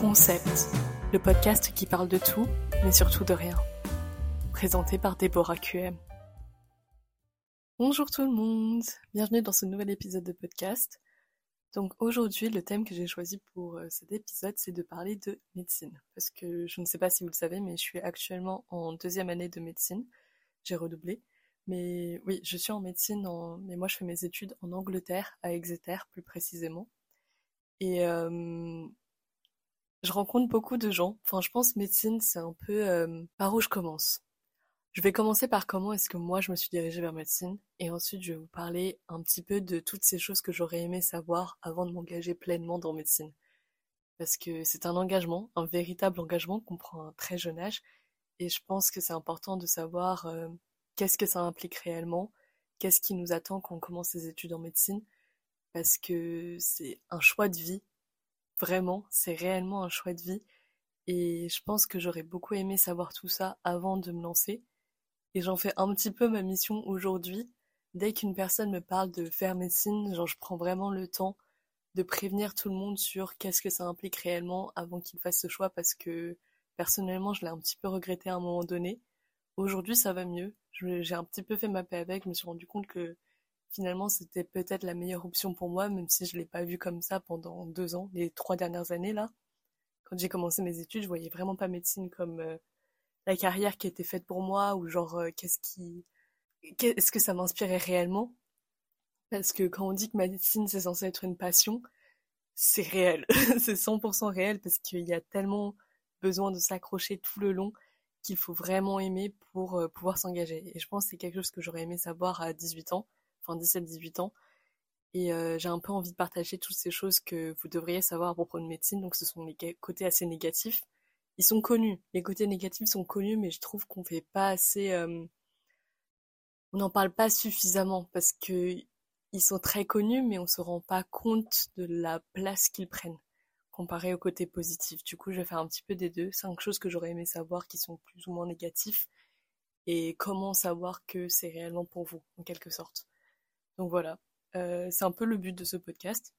Concept, le podcast qui parle de tout, mais surtout de rien. Présenté par Déborah QM. Bonjour tout le monde, bienvenue dans ce nouvel épisode de podcast. Donc aujourd'hui, le thème que j'ai choisi pour euh, cet épisode, c'est de parler de médecine. Parce que je ne sais pas si vous le savez, mais je suis actuellement en deuxième année de médecine. J'ai redoublé. Mais oui, je suis en médecine, mais moi je fais mes études en Angleterre, à Exeter plus précisément. Et euh, je rencontre beaucoup de gens. Enfin, je pense médecine, c'est un peu euh, par où je commence. Je vais commencer par comment est-ce que moi je me suis dirigée vers médecine et ensuite je vais vous parler un petit peu de toutes ces choses que j'aurais aimé savoir avant de m'engager pleinement dans médecine. Parce que c'est un engagement, un véritable engagement qu'on prend à un très jeune âge et je pense que c'est important de savoir euh, qu'est-ce que ça implique réellement, qu'est-ce qui nous attend quand on commence ses études en médecine parce que c'est un choix de vie Vraiment, c'est réellement un choix de vie. Et je pense que j'aurais beaucoup aimé savoir tout ça avant de me lancer. Et j'en fais un petit peu ma mission aujourd'hui. Dès qu'une personne me parle de faire médecine, genre je prends vraiment le temps de prévenir tout le monde sur qu'est-ce que ça implique réellement avant qu'il fasse ce choix parce que personnellement je l'ai un petit peu regretté à un moment donné. Aujourd'hui ça va mieux. J'ai un petit peu fait ma paix avec, je me suis rendu compte que finalement c'était peut-être la meilleure option pour moi, même si je l'ai pas vu comme ça pendant deux ans, les trois dernières années là. Quand j'ai commencé mes études, je voyais vraiment pas médecine comme euh, la carrière qui était faite pour moi ou genre euh, qu'est-ce qui, qu'est-ce que ça m'inspirait réellement? Parce que quand on dit que médecine c'est censé être une passion, c'est réel, c'est 100% réel parce qu'il y a tellement besoin de s'accrocher tout le long qu'il faut vraiment aimer pour euh, pouvoir s'engager. Et je pense que c'est quelque chose que j'aurais aimé savoir à 18 ans enfin 17-18 ans. Et euh, j'ai un peu envie de partager toutes ces choses que vous devriez savoir à propos de médecine. Donc ce sont les côtés assez négatifs. Ils sont connus. Les côtés négatifs sont connus, mais je trouve qu'on fait pas assez. Euh, on n'en parle pas suffisamment parce que ils sont très connus, mais on se rend pas compte de la place qu'ils prennent comparé au côté positif. Du coup, je vais faire un petit peu des deux. Cinq choses que j'aurais aimé savoir qui sont plus ou moins négatifs et comment savoir que c'est réellement pour vous, en quelque sorte. Donc voilà, euh, c'est un peu le but de ce podcast.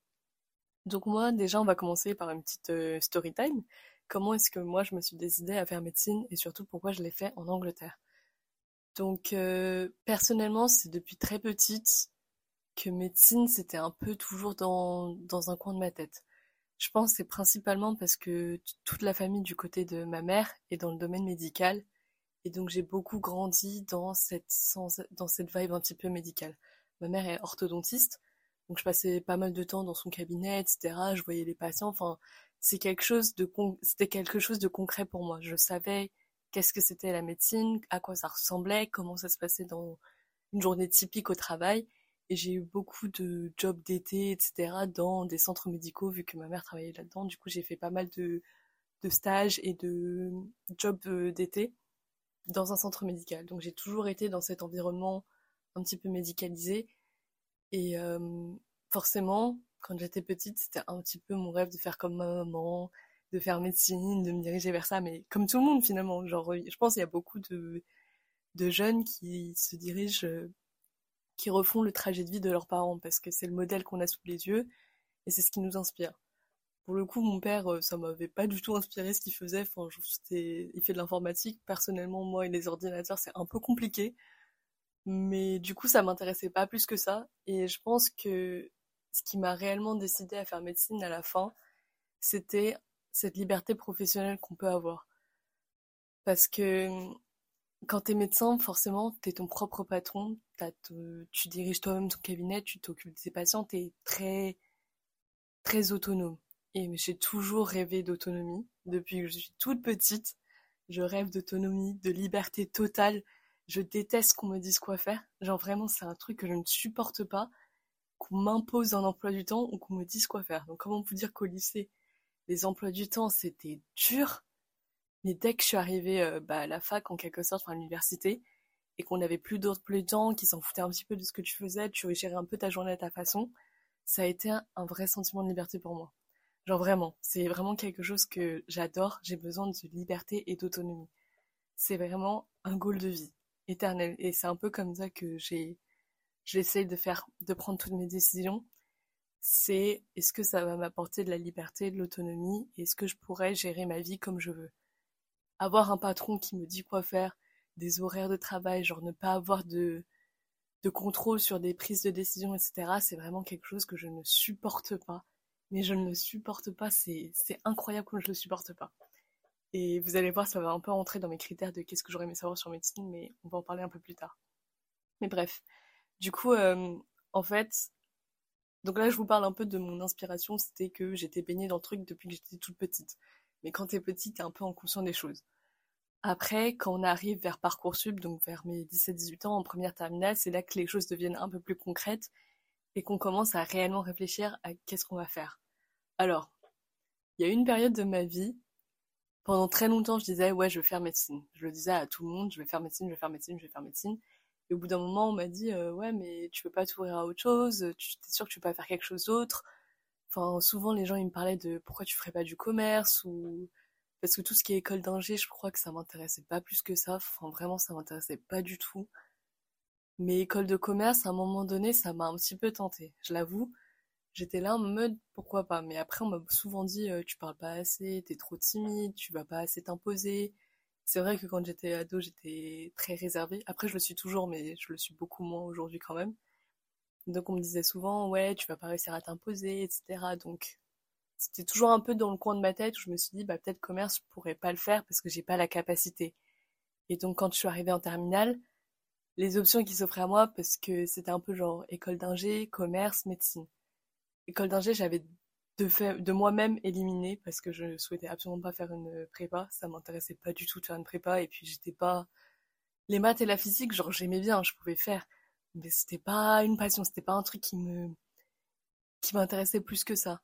Donc moi, déjà, on va commencer par une petite euh, story time. Comment est-ce que moi, je me suis décidée à faire médecine et surtout pourquoi je l'ai fait en Angleterre? Donc euh, personnellement, c'est depuis très petite que médecine, c'était un peu toujours dans, un coin de ma tête. Je pense que c'est principalement parce que toute la famille du côté de ma mère est dans le domaine médical et donc j'ai beaucoup grandi dans cette, dans cette vibe un petit peu médicale. Ma mère est orthodontiste, donc je passais pas mal de temps dans son cabinet, etc. Je voyais les patients. Enfin, c'est quelque chose de c'était quelque chose de concret pour moi. Je savais qu'est-ce que c'était la médecine, à quoi ça ressemblait, comment ça se passait dans une journée typique au travail. Et j'ai eu beaucoup de jobs d'été, etc. dans des centres médicaux, vu que ma mère travaillait là-dedans. Du coup, j'ai fait pas mal de, stages et de jobs euh, d'été dans un centre médical. Donc j'ai toujours été dans cet environnement un petit peu médicalisé. Et euh, forcément, quand j'étais petite, c'était un petit peu mon rêve de faire comme ma maman, de faire médecine, de me diriger vers ça, mais comme tout le monde finalement. Genre, je pense qu'il y a beaucoup de, de jeunes qui se dirigent, euh, qui refont le trajet de vie de leurs parents, parce que c'est le modèle qu'on a sous les yeux, et c'est ce qui nous inspire. Pour le coup, mon père, euh, ça m'avait pas du tout inspiré ce qu'il faisait. Enfin, il fait de l'informatique. Personnellement, moi et les ordinateurs, c'est un peu compliqué. Mais du coup, ça m'intéressait pas plus que ça. Et je pense que ce qui m'a réellement décidé à faire médecine à la fin, c'était cette liberté professionnelle qu'on peut avoir. Parce que quand t'es médecin, forcément, t'es ton propre patron, tu diriges toi-même ton cabinet, tu t'occupes de tes patients, t'es très, très autonome. Et j'ai toujours rêvé d'autonomie. Depuis que je suis toute petite, je rêve d'autonomie, de liberté totale je déteste qu'on me dise quoi faire. Genre vraiment, c'est un truc que je ne supporte pas, qu'on m'impose un emploi du temps ou qu'on me dise quoi faire. Donc comment peut dire qu'au lycée, les emplois du temps, c'était dur? Mais dès que je suis arrivée euh, bah, à la fac, en quelque sorte, enfin à l'université, et qu'on n'avait plus d'autres de temps, qui s'en foutaient un petit peu de ce que tu faisais, tu gérais un peu ta journée à ta façon, ça a été un vrai sentiment de liberté pour moi. Genre vraiment, c'est vraiment quelque chose que j'adore, j'ai besoin de liberté et d'autonomie. C'est vraiment un goal de vie. Et c'est un peu comme ça que j'ai, j'essaye de faire, de prendre toutes mes décisions. c'est est-ce que ça va m'apporter de la liberté, de l'autonomie, et est-ce que je pourrais gérer ma vie comme je veux? Avoir un patron qui me dit quoi faire, des horaires de travail, genre ne pas avoir de, contrôle sur des prises de décision, etc., c'est vraiment quelque chose que je ne supporte pas. Mais je ne le supporte pas, c'est incroyable comme je le supporte pas. Et vous allez voir, ça va un peu rentrer dans mes critères de qu'est-ce que j'aurais aimé savoir sur médecine, mais on va en parler un peu plus tard. Mais bref, du coup, euh, en fait, donc là je vous parle un peu de mon inspiration, c'était que j'étais baignée dans le truc depuis que j'étais toute petite. Mais quand t'es petite, t'es un peu en conscient des choses. Après, quand on arrive vers Parcoursup, donc vers mes 17-18 ans en première terminale, c'est là que les choses deviennent un peu plus concrètes et qu'on commence à réellement réfléchir à qu'est-ce qu'on va faire. Alors, il y a une période de ma vie, pendant très longtemps, je disais ouais, je vais faire médecine. Je le disais à tout le monde, je vais faire médecine, je vais faire médecine, je vais faire médecine. Et au bout d'un moment, on m'a dit euh, ouais, mais tu veux pas t'ouvrir à autre chose, tu es sûr que tu peux pas faire quelque chose d'autre. Enfin, souvent les gens ils me parlaient de pourquoi tu ferais pas du commerce ou parce que tout ce qui est école d'ingé, je crois que ça m'intéressait pas plus que ça. Enfin, vraiment, ça m'intéressait pas du tout. Mais école de commerce, à un moment donné, ça m'a un petit peu tenté. Je l'avoue. J'étais là en mode pourquoi pas? Mais après, on m'a souvent dit euh, tu parles pas assez, t'es trop timide, tu vas pas assez t'imposer. C'est vrai que quand j'étais ado, j'étais très réservée. Après, je le suis toujours, mais je le suis beaucoup moins aujourd'hui quand même. Donc on me disait souvent ouais, tu vas pas réussir à t'imposer, etc. Donc c'était toujours un peu dans le coin de ma tête où je me suis dit bah peut-être commerce je pourrais pas le faire parce que j'ai pas la capacité. Et donc quand je suis arrivée en terminale, les options qui s'offraient à moi parce que c'était un peu genre école d'ingé, commerce, médecine. École d'ingé, j'avais de, moi-même éliminé parce que je souhaitais absolument pas faire une prépa, ça m'intéressait pas du tout de faire une prépa et puis j'étais pas les maths et la physique, genre j'aimais bien, je pouvais faire. Mais c'était pas une passion, c'était pas un truc qui me qui m'intéressait plus que ça.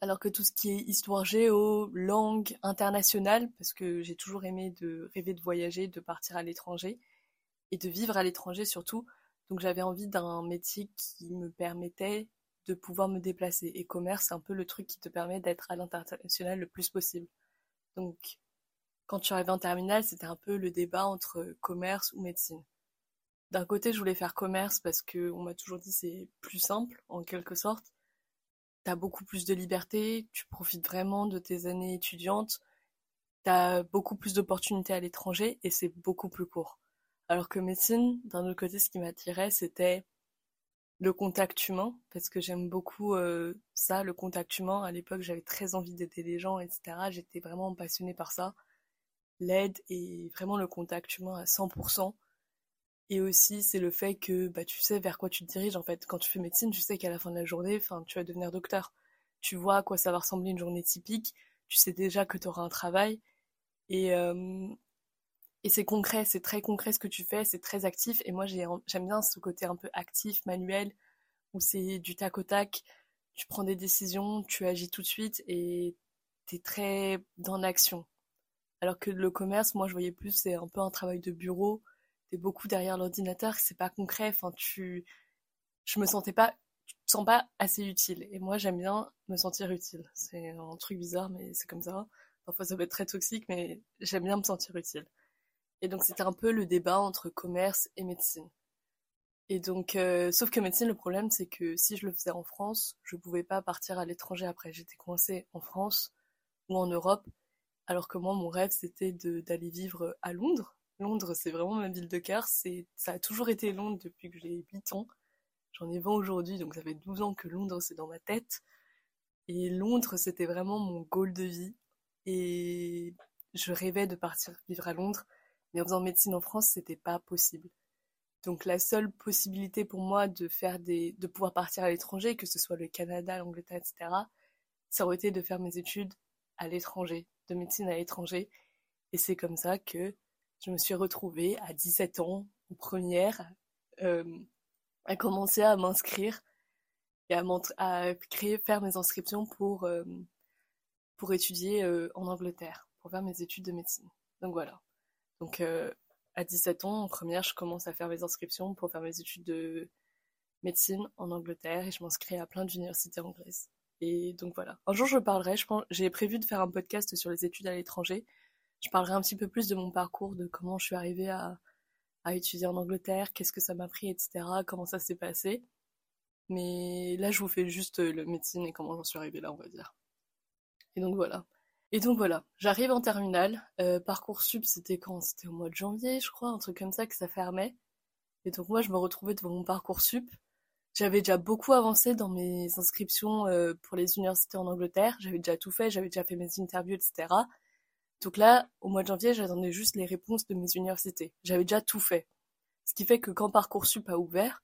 Alors que tout ce qui est histoire géo, langue internationale, parce que j'ai toujours aimé de rêver de voyager, de partir à l'étranger, et de vivre à l'étranger surtout. Donc j'avais envie d'un métier qui me permettait de pouvoir me déplacer. Et commerce, c'est un peu le truc qui te permet d'être à l'international le plus possible. Donc quand je suis arrivée en terminale, c'était un peu le débat entre commerce ou médecine. D'un côté, je voulais faire commerce parce que on m'a toujours dit c'est plus simple, en quelque sorte t'as beaucoup plus de liberté, tu profites vraiment de tes années étudiantes, t'as beaucoup plus d'opportunités à l'étranger et c'est beaucoup plus court. Alors que médecine, d'un autre côté, ce qui m'attirait, c'était le contact humain, parce que j'aime beaucoup euh, ça, le contact humain. À l'époque, j'avais très envie d'aider les gens, etc. J'étais vraiment passionnée par ça. L'aide et vraiment le contact humain à 100%. Et aussi, c'est le fait que bah, tu sais vers quoi tu te diriges. En fait, quand tu fais médecine, tu sais qu'à la fin de la journée, enfin, tu vas devenir docteur. Tu vois à quoi ça va ressembler une journée typique. Tu sais déjà que tu auras un travail. Et, euh, et c'est concret, c'est très concret ce que tu fais, c'est très actif. Et moi, j'aime bien ce côté un peu actif, manuel, où c'est du tac au tac. Tu prends des décisions, tu agis tout de suite et tu es très dans l'action. Alors que le commerce, moi, je voyais plus, c'est un peu un travail de bureau t'es beaucoup derrière l'ordinateur, c'est pas concret, enfin tu, je me sentais pas, tu te sens pas assez utile. Et moi j'aime bien me sentir utile. C'est un truc bizarre, mais c'est comme ça. Parfois ça peut être très toxique, mais j'aime bien me sentir utile. Et donc c'était un peu le débat entre commerce et médecine. Et donc, euh, sauf que médecine, le problème, c'est que si je le faisais en France, je pouvais pas partir à l'étranger après. J'étais coincée en France ou en Europe, alors que moi, mon rêve, c'était d'aller vivre à Londres, Londres, c'est vraiment ma ville de cœur. Ça a toujours été Londres depuis que j'ai 8 ans. J'en ai 20 aujourd'hui, donc ça fait 12 ans que Londres, c'est dans ma tête. Et Londres, c'était vraiment mon goal de vie. Et je rêvais de partir vivre à Londres. Mais en faisant médecine en France, c'était pas possible. Donc la seule possibilité pour moi de faire des, de pouvoir partir à l'étranger, que ce soit le Canada, l'Angleterre, etc., ça aurait été de faire mes études à l'étranger, de médecine à l'étranger. Et c'est comme ça que je me suis retrouvée à 17 ans, première, euh, à commencer à m'inscrire et à, à, créer, faire mes inscriptions pour, euh, pour étudier euh, en Angleterre, pour faire mes études de médecine. Donc voilà. Donc à 17 ans, en première, je commence à faire mes inscriptions pour faire mes études de médecine en Angleterre et je m'inscris à plein d'universités anglaises. Et donc voilà. Un jour, je parlerai, je pense, j'ai prévu de faire un podcast sur les études à l'étranger je parlerai un petit peu plus de mon parcours, de comment je suis arrivée à, à étudier en Angleterre, qu'est-ce que ça m'a pris, etc., comment ça s'est passé. Mais là, je vous fais juste le médecine et comment j'en suis arrivée là, on va dire. Et donc voilà. Et donc voilà, j'arrive en terminale. Euh, Parcoursup, c'était quand? C'était au mois de janvier, je crois, un truc comme ça que ça fermait. Et donc moi, je me retrouvais devant mon Parcoursup. J'avais déjà beaucoup avancé dans mes inscriptions euh, pour les universités en Angleterre. J'avais déjà tout fait, j'avais déjà fait mes interviews, etc. Donc là, au mois de janvier, j'attendais juste les réponses de mes universités. J'avais déjà tout fait. Ce qui fait que quand Parcoursup a ouvert,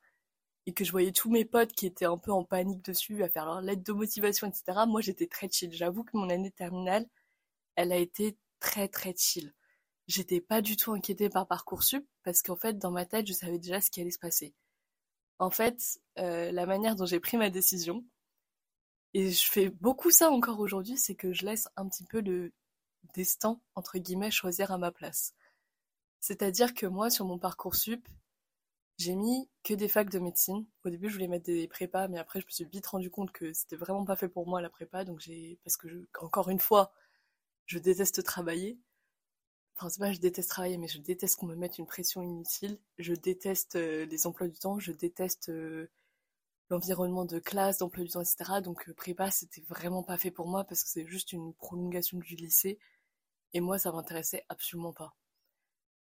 et que je voyais tous mes potes qui étaient un peu en panique dessus, à faire leur lettre de motivation, etc., moi j'étais très chill. J'avoue que mon année terminale, elle a été très très chill. J'étais pas du tout inquiétée par Parcoursup, parce qu'en fait, dans ma tête, je savais déjà ce qui allait se passer. En fait, euh, la manière dont j'ai pris ma décision, et je fais beaucoup ça encore aujourd'hui, c'est que je laisse un petit peu le destin, entre guillemets, choisir à ma place. C'est-à-dire que moi, sur mon Parcoursup, j'ai mis que des facs de médecine. Au début, je voulais mettre des prépas, mais après, je me suis vite rendu compte que c'était vraiment pas fait pour moi la prépa. Donc j'ai, parce que encore une fois, je déteste travailler. Enfin, c'est pas je déteste travailler, mais je déteste qu'on me mette une pression inutile. Je déteste euh, les emplois du temps. Je déteste euh, l'environnement de classe, d'emploi du temps, etc. Donc euh, prépa, c'était vraiment pas fait pour moi parce que c'est juste une prolongation du lycée. Et moi, ça m'intéressait absolument pas.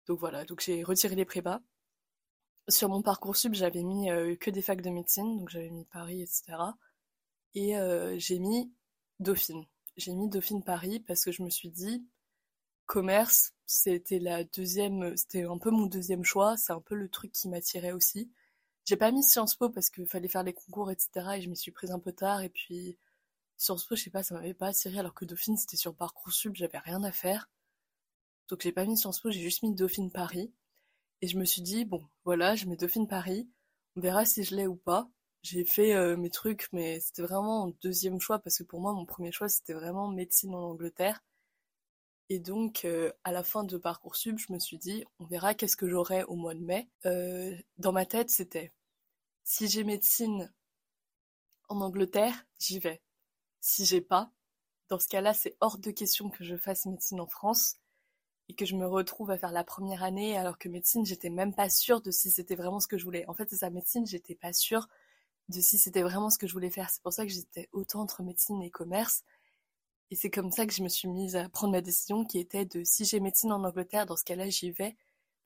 Donc voilà, donc j'ai retiré les prépas. Sur mon parcours sub, j'avais mis que des facs de médecine, donc j'avais mis Paris, etc. Et j'ai mis Dauphine. J'ai mis Dauphine Paris parce que je me suis dit, commerce, c'était la deuxième, c'était un peu mon deuxième choix, c'est un peu le truc qui m'attirait aussi. J'ai pas mis Sciences Po parce qu'il fallait faire les concours, etc. Et je m'y suis prise un peu tard. Et puis Sciences Po, je sais pas, ça m'avait pas attiré alors que Dauphine, c'était sur Parcoursup, j'avais rien à faire. Donc j'ai pas mis Sciences Po, j'ai juste mis Dauphine Paris. Et je me suis dit, bon, voilà, je mets Dauphine Paris, on verra si je l'ai ou pas. J'ai fait euh, mes trucs, mais c'était vraiment un deuxième choix, parce que pour moi, mon premier choix, c'était vraiment médecine en Angleterre. Et donc, euh, à la fin de Parcoursup, je me suis dit, on verra qu'est-ce que j'aurai au mois de mai. Euh, dans ma tête, c'était, si j'ai médecine en Angleterre, j'y vais. Si j'ai pas, dans ce cas-là, c'est hors de question que je fasse médecine en France et que je me retrouve à faire la première année alors que médecine, j'étais même pas sûre de si c'était vraiment ce que je voulais. En fait, c'est ça, médecine, j'étais pas sûre de si c'était vraiment ce que je voulais faire. C'est pour ça que j'étais autant entre médecine et commerce. Et c'est comme ça que je me suis mise à prendre ma décision qui était de si j'ai médecine en Angleterre, dans ce cas-là, j'y vais.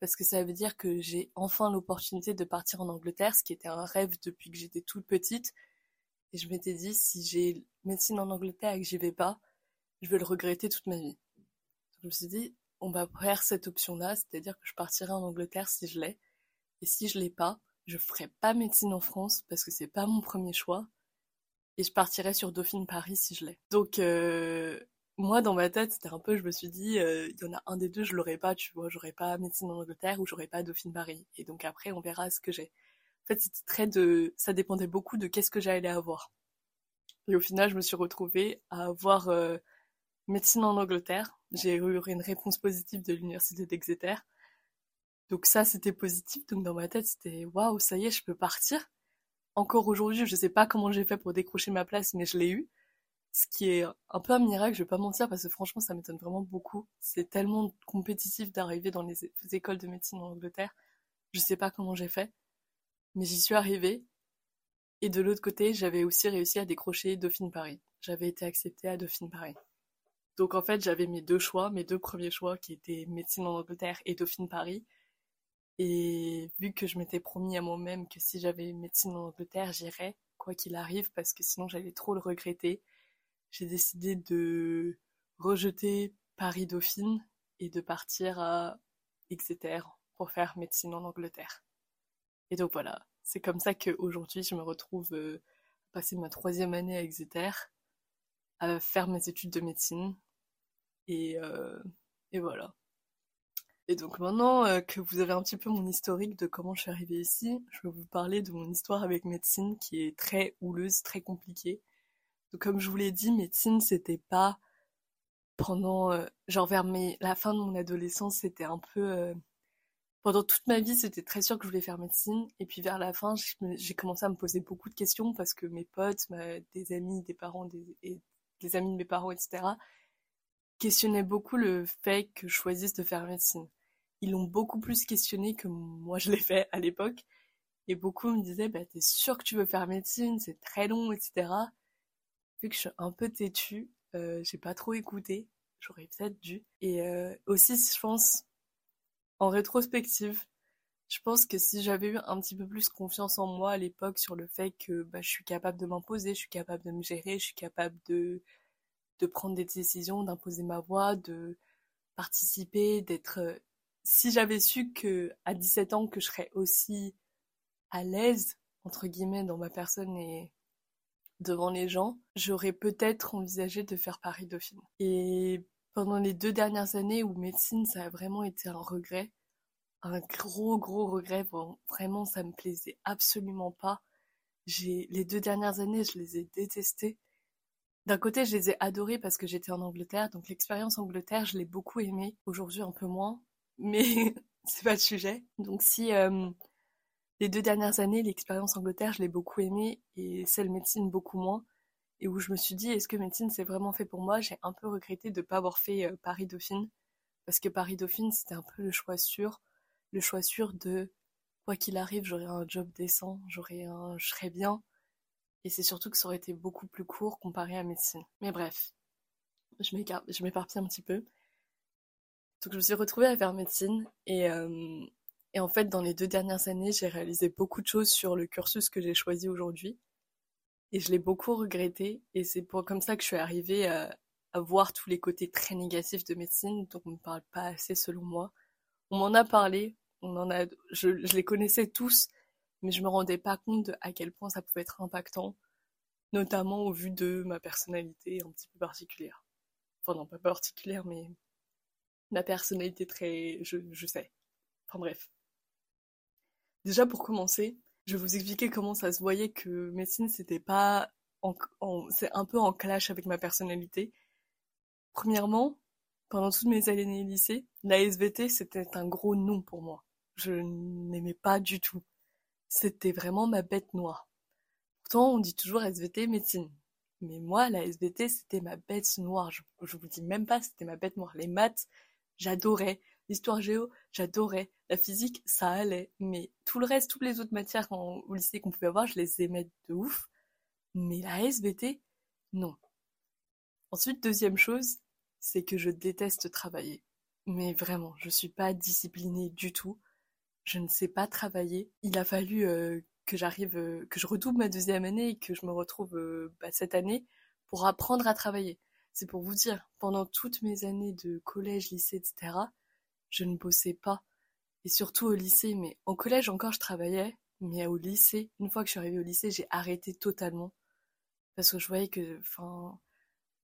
Parce que ça veut dire que j'ai enfin l'opportunité de partir en Angleterre, ce qui était un rêve depuis que j'étais toute petite. Et je m'étais dit, si j'ai médecine en Angleterre et que j'y vais pas, je vais le regretter toute ma vie. Je me suis dit, on va faire cette option-là, c'est-à-dire que je partirai en Angleterre si je l'ai. Et si je l'ai pas, je ferai pas médecine en France parce que c'est pas mon premier choix. Et je partirai sur Dauphine Paris si je l'ai. Donc euh, moi dans ma tête c'était un peu, je me suis dit, euh, il y en a un des deux, je l'aurais pas, tu vois, j'aurais pas médecine en Angleterre ou j'aurais pas Dauphine Paris. Et donc après on verra ce que j'ai. En fait c'était très de, ça dépendait beaucoup de qu'est-ce que j'allais avoir. Et au final je me suis retrouvée à avoir euh, médecine en Angleterre. J'ai eu une réponse positive de l'université d'Exeter. Donc ça, c'était positif. Donc dans ma tête, c'était waouh, ça y est, je peux partir. Encore aujourd'hui, je sais pas comment j'ai fait pour décrocher ma place, mais je l'ai eu. Ce qui est un peu un miracle, je vais pas mentir, parce que franchement, ça m'étonne vraiment beaucoup. C'est tellement compétitif d'arriver dans les écoles de médecine en Angleterre. Je sais pas comment j'ai fait, mais j'y suis arrivée. Et de l'autre côté, j'avais aussi réussi à décrocher Dauphine Paris. J'avais été acceptée à Dauphine Paris. Donc en fait, j'avais mes deux choix, mes deux premiers choix qui étaient médecine en Angleterre et Dauphine Paris. Et vu que je m'étais promis à moi-même que si j'avais médecine en Angleterre, j'irais, quoi qu'il arrive, parce que sinon j'allais trop le regretter, j'ai décidé de rejeter Paris-Dauphine et de partir à Exeter pour faire médecine en Angleterre. Et donc voilà, c'est comme ça qu'aujourd'hui je me retrouve euh, à passer ma troisième année à Exeter, à faire mes études de médecine, euh, et, voilà. Et donc maintenant euh, que vous avez un petit peu mon historique de comment je suis arrivée ici, je vais vous parler de mon histoire avec médecine qui est très houleuse, très compliquée. Donc comme je vous l'ai dit, médecine c'était pas pendant euh, genre vers la fin de mon adolescence, c'était un peu pendant toute ma vie, c'était très sûr que je voulais faire médecine et puis vers la fin, j'ai commencé à me poser beaucoup de questions parce que mes potes, des amis, des parents des amis de mes parents, etc questionnaient beaucoup le fait que je choisisse de faire médecine. Ils l'ont beaucoup plus questionné que moi je l'ai fait à l'époque. Et beaucoup me disaient, bah, t'es sûr que tu veux faire médecine, c'est très long, etc. Vu que je suis un peu têtue, euh, j'ai pas trop écouté. J'aurais peut-être dû. Et euh, aussi, je pense, en rétrospective, je pense que si j'avais eu un petit peu plus confiance en moi à l'époque sur le fait que bah, je suis capable de m'imposer, je suis capable de me gérer, je suis capable de, de prendre des décisions, d'imposer ma voix, de participer, d'être... Si j'avais su que à 17 ans que je serais aussi à l'aise, entre guillemets, dans ma personne et devant les gens, j'aurais peut-être envisagé de faire Paris-Dauphine. Et pendant les deux dernières années où médecine, ça a vraiment été un regret, un gros gros regret, bon, vraiment ça me plaisait absolument pas. J'ai les deux dernières années, je les ai détestées. D'un côté, je les ai adorées parce que j'étais en Angleterre, donc l'expérience Angleterre, je l'ai beaucoup aimée. Aujourd'hui, un peu moins, mais c'est pas le sujet. Donc si euh, les deux dernières années, l'expérience Angleterre, je l'ai beaucoup aimée et celle médecine beaucoup moins. Et où je me suis dit, est-ce que médecine c'est vraiment fait pour moi? J'ai un peu regretté de ne pas avoir fait euh, Paris-Dauphine. Parce que Paris-Dauphine, c'était un peu le choix sûr. Le choix sûr de, quoi qu'il arrive, j'aurai un job décent, j'aurai un, je serai bien. Et c'est surtout que ça aurait été beaucoup plus court comparé à médecine. Mais bref, je m'éparpille un petit peu. Donc je me suis retrouvée à faire médecine et euh, et en fait, dans les deux dernières années, j'ai réalisé beaucoup de choses sur le cursus que j'ai choisi aujourd'hui. Et je l'ai beaucoup regretté. Et c'est pour comme ça que je suis arrivée à, voir tous les côtés très négatifs de médecine, dont on ne parle pas assez selon moi. On m'en a parlé, on en a, je, les connaissais tous, mais je me rendais pas compte de à quel point ça pouvait être impactant, notamment au vu de ma personnalité un petit peu particulière. Enfin non, pas particulière, mais ma personnalité très, je, sais. Enfin bref. Déjà pour commencer, je vais vous expliquer comment ça se voyait que médecine c'était pas c'est un peu en clash avec ma personnalité. Premièrement, pendant toutes mes années lycée, la SVT c'était un gros non pour moi. Je n'aimais pas du tout. C'était vraiment ma bête noire. Pourtant, on dit toujours SVT médecine. Mais moi, la SVT, c'était ma bête noire. Je, je vous dis même pas, c'était ma bête noire. Les maths, j'adorais. L'histoire géo, j'adorais. La physique, ça allait. Mais tout le reste, toutes les autres matières au lycée qu'on pouvait avoir, je les aimais de ouf. Mais la SVT, non. Ensuite, deuxième chose, c'est que je déteste travailler. Mais vraiment, je suis pas disciplinée du tout. Je ne sais pas travailler. Il a fallu euh, que j'arrive, euh, que je redouble ma deuxième année et que je me retrouve euh, bah, cette année pour apprendre à travailler. C'est pour vous dire, pendant toutes mes années de collège, lycée, etc., je ne bossais pas. Et surtout au lycée, mais au collège encore je travaillais, mais au lycée, une fois que je suis arrivée au lycée, j'ai arrêté totalement. Parce que je voyais que, enfin,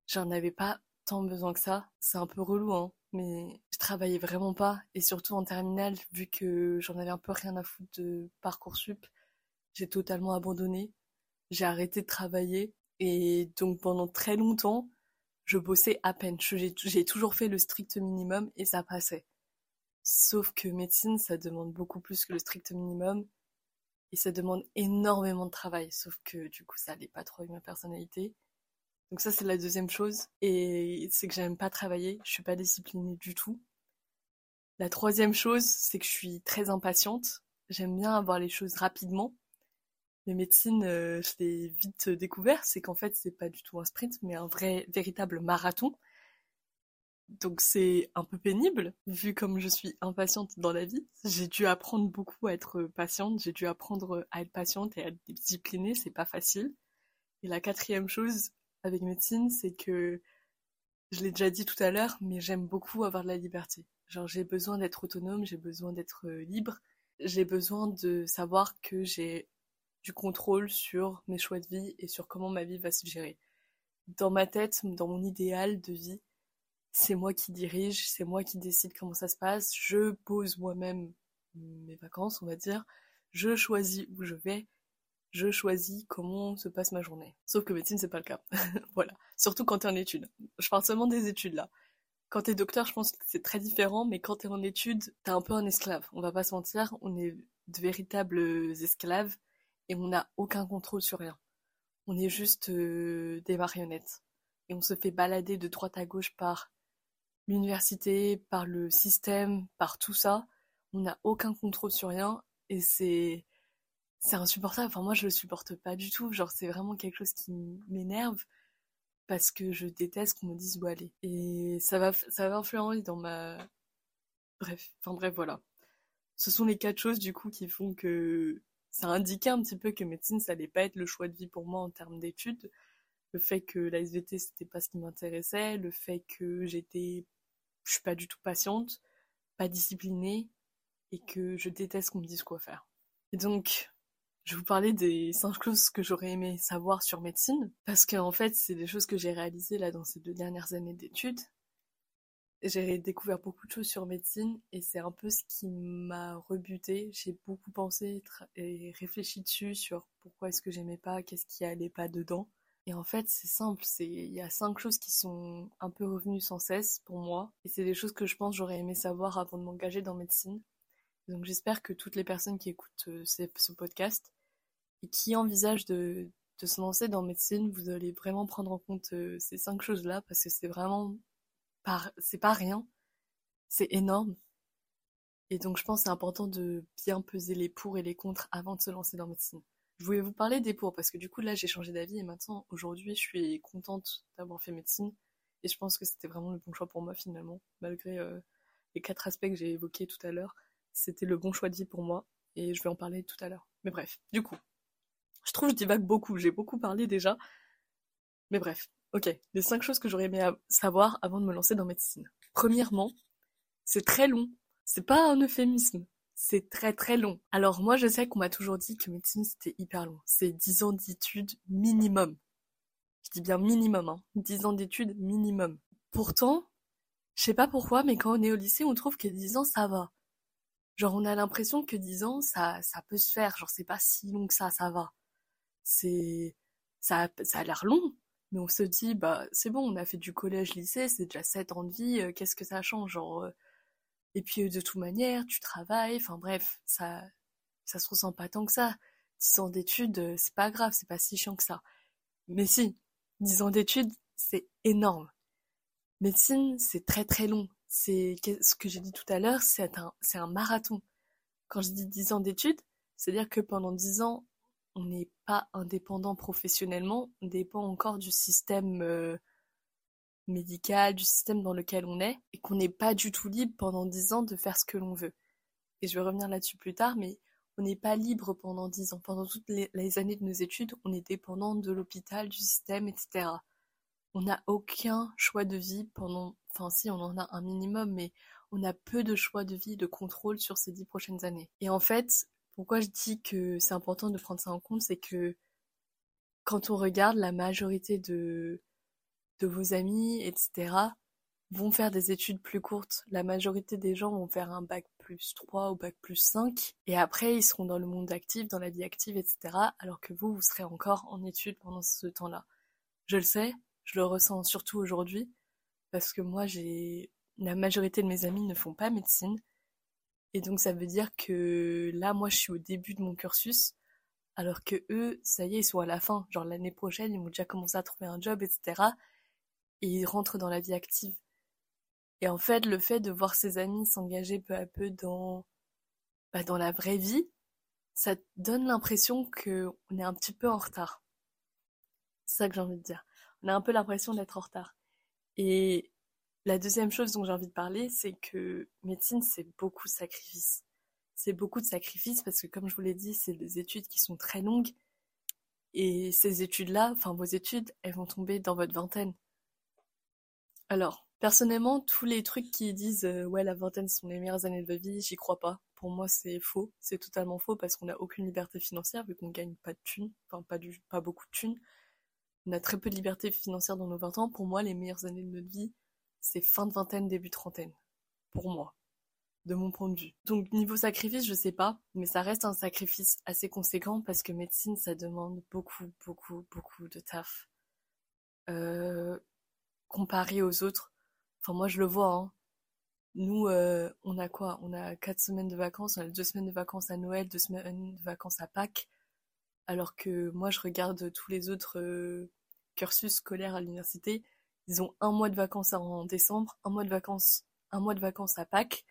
j'en avais pas tant besoin que ça. C'est un peu relou, hein, mais je travaillais vraiment pas. Et surtout en terminale, vu que j'en avais un peu rien à foutre de Parcoursup, j'ai totalement abandonné. J'ai arrêté de travailler. Et donc pendant très longtemps, je bossais à peine. J'ai toujours fait le strict minimum et ça passait. Sauf que médecine, ça demande beaucoup plus que le strict minimum. Et ça demande énormément de travail. Sauf que du coup, ça allait pas trop avec ma personnalité. Donc ça, c'est la deuxième chose. Et c'est que j'aime pas travailler. Je suis pas disciplinée du tout. La troisième chose, c'est que je suis très impatiente. J'aime bien avoir les choses rapidement. Mais médecine, euh, je l'ai vite découvert, c'est qu'en fait, c'est pas du tout un sprint, mais un vrai, véritable marathon. Donc c'est un peu pénible, vu comme je suis impatiente dans la vie. J'ai dû apprendre beaucoup à être patiente, j'ai dû apprendre à être patiente et à être disciplinée, c'est pas facile. Et la quatrième chose avec médecine, c'est que, je l'ai déjà dit tout à l'heure, mais j'aime beaucoup avoir de la liberté. Genre j'ai besoin d'être autonome, j'ai besoin d'être libre, j'ai besoin de savoir que j'ai du contrôle sur mes choix de vie et sur comment ma vie va se gérer. Dans ma tête, dans mon idéal de vie, c'est moi qui dirige, c'est moi qui décide comment ça se passe, je pose moi-même mes vacances, on va dire, je choisis où je vais, je choisis comment se passe ma journée. Sauf que médecine, c'est pas le cas. voilà. Surtout quand t'es en études. Je parle seulement des études là. Quand t'es docteur, je pense que c'est très différent, mais quand t'es en études, t'es un peu un esclave. On va pas se mentir, on est de véritables esclaves et on n'a aucun contrôle sur rien. On est juste euh, des marionnettes. Et on se fait balader de droite à gauche par l'université, par le système, par tout ça, on n'a aucun contrôle sur rien et c'est c'est insupportable. Enfin, moi, je le supporte pas du tout. Genre, c'est vraiment quelque chose qui m'énerve parce que je déteste qu'on me dise où aller. Et ça va, ça va influencer dans ma. Bref, enfin bref, voilà. Ce sont les quatre choses du coup qui font que ça indiquait un petit peu que médecine, ça allait pas être le choix de vie pour moi en termes d'études. Le fait que la SVT, c'était pas ce qui m'intéressait, le fait que j'étais, je suis pas du tout patiente, pas disciplinée, et que je déteste qu'on me dise quoi faire. Et donc, je vais vous parler des cinq choses que j'aurais aimé savoir sur médecine, parce qu'en fait, c'est des choses que j'ai réalisées là dans ces deux dernières années d'études. J'ai découvert beaucoup de choses sur médecine et c'est un peu ce qui m'a rebuté. J'ai beaucoup pensé et réfléchi dessus sur pourquoi est-ce que j'aimais pas, qu'est-ce qui allait pas dedans. Et en fait, c'est simple, il y a cinq choses qui sont un peu revenues sans cesse pour moi et c'est des choses que je pense j'aurais aimé savoir avant de m'engager dans médecine. Donc j'espère que toutes les personnes qui écoutent euh, ce podcast et qui envisagent de, de se lancer dans médecine, vous allez vraiment prendre en compte euh, ces cinq choses-là parce que c'est vraiment pas, c'est pas rien, c'est énorme. Et donc je pense que c'est important de bien peser les pour et les contre avant de se lancer dans médecine. Je voulais vous parler des pour parce que du coup là j'ai changé d'avis et maintenant aujourd'hui je suis contente d'avoir fait médecine et je pense que c'était vraiment le bon choix pour moi finalement malgré euh, les quatre aspects que j'ai évoqués tout à l'heure c'était le bon choix de vie pour moi et je vais en parler tout à l'heure. Mais bref, du coup, je trouve que je divague beaucoup, j'ai beaucoup parlé déjà. Mais bref, ok, les cinq choses que j'aurais aimé savoir avant de me lancer dans médecine. Premièrement, c'est très long. C'est pas un euphémisme. C'est très très long. Alors moi je sais qu'on m'a toujours dit que médecine c'était hyper long. C'est 10 ans d'études minimum. Je dis bien minimum, hein. 10 ans d'études minimum. Pourtant, je sais pas pourquoi, mais quand on est au lycée, on trouve que 10 ans ça va. Genre, on a l'impression que 10 ans, ça, ça peut se faire. Genre, c'est pas si long que ça, ça va. C'est, ça, ça a l'air long. Mais on se dit, bah, c'est bon, on a fait du collège-lycée, c'est déjà 7 ans de vie, euh, qu'est-ce que ça change? Genre, euh, et puis, euh, de toute manière, tu travailles, enfin, bref, ça, ça se ressent pas tant que ça. 10 ans d'études, c'est pas grave, c'est pas si chiant que ça. Mais si, 10 ans d'études, c'est énorme. Médecine, c'est très très long c'est ce que j'ai dit tout à l'heure, c'est un, c'est un marathon. Quand je dis 10 ans d'études, c'est-à-dire que pendant 10 ans, on n'est pas indépendant professionnellement, on dépend encore du système euh, médical, du système dans lequel on est, et qu'on n'est pas du tout libre pendant 10 ans de faire ce que l'on veut. Et je vais revenir là-dessus plus tard, mais on n'est pas libre pendant 10 ans. Pendant toutes les, les années de nos études, on est dépendant de l'hôpital, du système, etc on n'a aucun choix de vie pendant, enfin si on en a un minimum, mais on a peu de choix de vie, de contrôle sur ces dix prochaines années. Et en fait, pourquoi je dis que c'est important de prendre ça en compte, c'est que quand on regarde la majorité de, vos amis, etc., vont faire des études plus courtes. La majorité des gens vont faire un bac plus 3 ou bac plus 5, et après ils seront dans le monde actif, dans la vie active, etc., alors que vous, vous serez encore en études pendant ce temps-là. Je le sais, je le ressens surtout aujourd'hui parce que moi, j'ai la majorité de mes amis ne font pas médecine. Et donc ça veut dire que là, moi, je suis au début de mon cursus, alors que eux, ça y est, ils sont à la fin. Genre l'année prochaine, ils vont déjà commencer à trouver un job, etc. Et ils rentrent dans la vie active. Et en fait, le fait de voir ses amis s'engager peu à peu dans, bah, dans la vraie vie, ça donne l'impression qu'on est un petit peu en retard. C'est ça que j'ai envie de dire on a un peu l'impression d'être en retard. Et la deuxième chose dont j'ai envie de parler, c'est que médecine, c'est beaucoup de sacrifices. C'est beaucoup de sacrifices parce que, comme je vous l'ai dit, c'est des études qui sont très longues. Et ces études-là, enfin vos études, elles vont tomber dans votre vingtaine. Alors, personnellement, tous les trucs qui disent euh, ouais la vingtaine sont les meilleures années de votre vie, j'y crois pas. Pour moi, c'est faux. C'est totalement faux parce qu'on n'a aucune liberté financière vu qu'on gagne pas de thunes, enfin pas du, pas beaucoup de thunes on a très peu de liberté financière dans nos 20 ans. Pour moi, les meilleures années de notre vie, c'est fin de vingtaine, début trentaine. Pour moi. De mon point de vue. Donc, niveau sacrifice, je sais pas, mais ça reste un sacrifice assez conséquent parce que médecine, ça demande beaucoup, beaucoup, beaucoup de taf. Euh, comparé aux autres. Enfin, moi, je le vois, hein. Nous, euh, on a quoi? On a quatre semaines de vacances, on a deux semaines de vacances à Noël, deux semaines de vacances à Pâques. Alors que moi, je regarde tous les autres euh, cursus scolaires à l'université. Ils ont un mois de vacances en décembre, un mois de vacances, un mois de vacances à Pâques.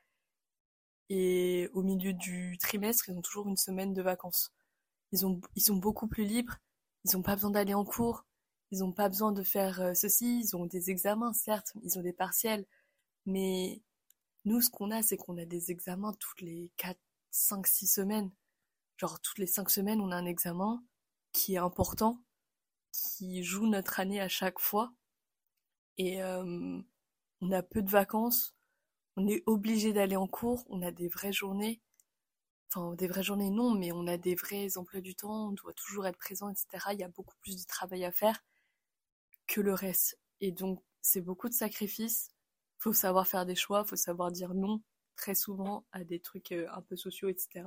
Et au milieu du trimestre, ils ont toujours une semaine de vacances. ils, ont, ils sont beaucoup plus libres, ils n'ont pas besoin d'aller en cours, ils n'ont pas besoin de faire euh, ceci, ils ont des examens, certes, ils ont des partiels, mais nous, ce qu'on a, c'est qu'on a des examens toutes les 4, 5, 6 semaines. Genre, toutes les 5 semaines, on a un examen qui est important, qui joue notre année à chaque fois. Et euh, on a peu de vacances, on est obligé d'aller en cours, on a des vraies journées. Enfin, des vraies journées, non, mais on a des vrais emplois du temps, on doit toujours être présent, etc. Il y a beaucoup plus de travail à faire que le reste. Et donc, c'est beaucoup de sacrifices. Faut savoir faire des choix, faut savoir dire non très souvent à des trucs euh, un peu sociaux, etc.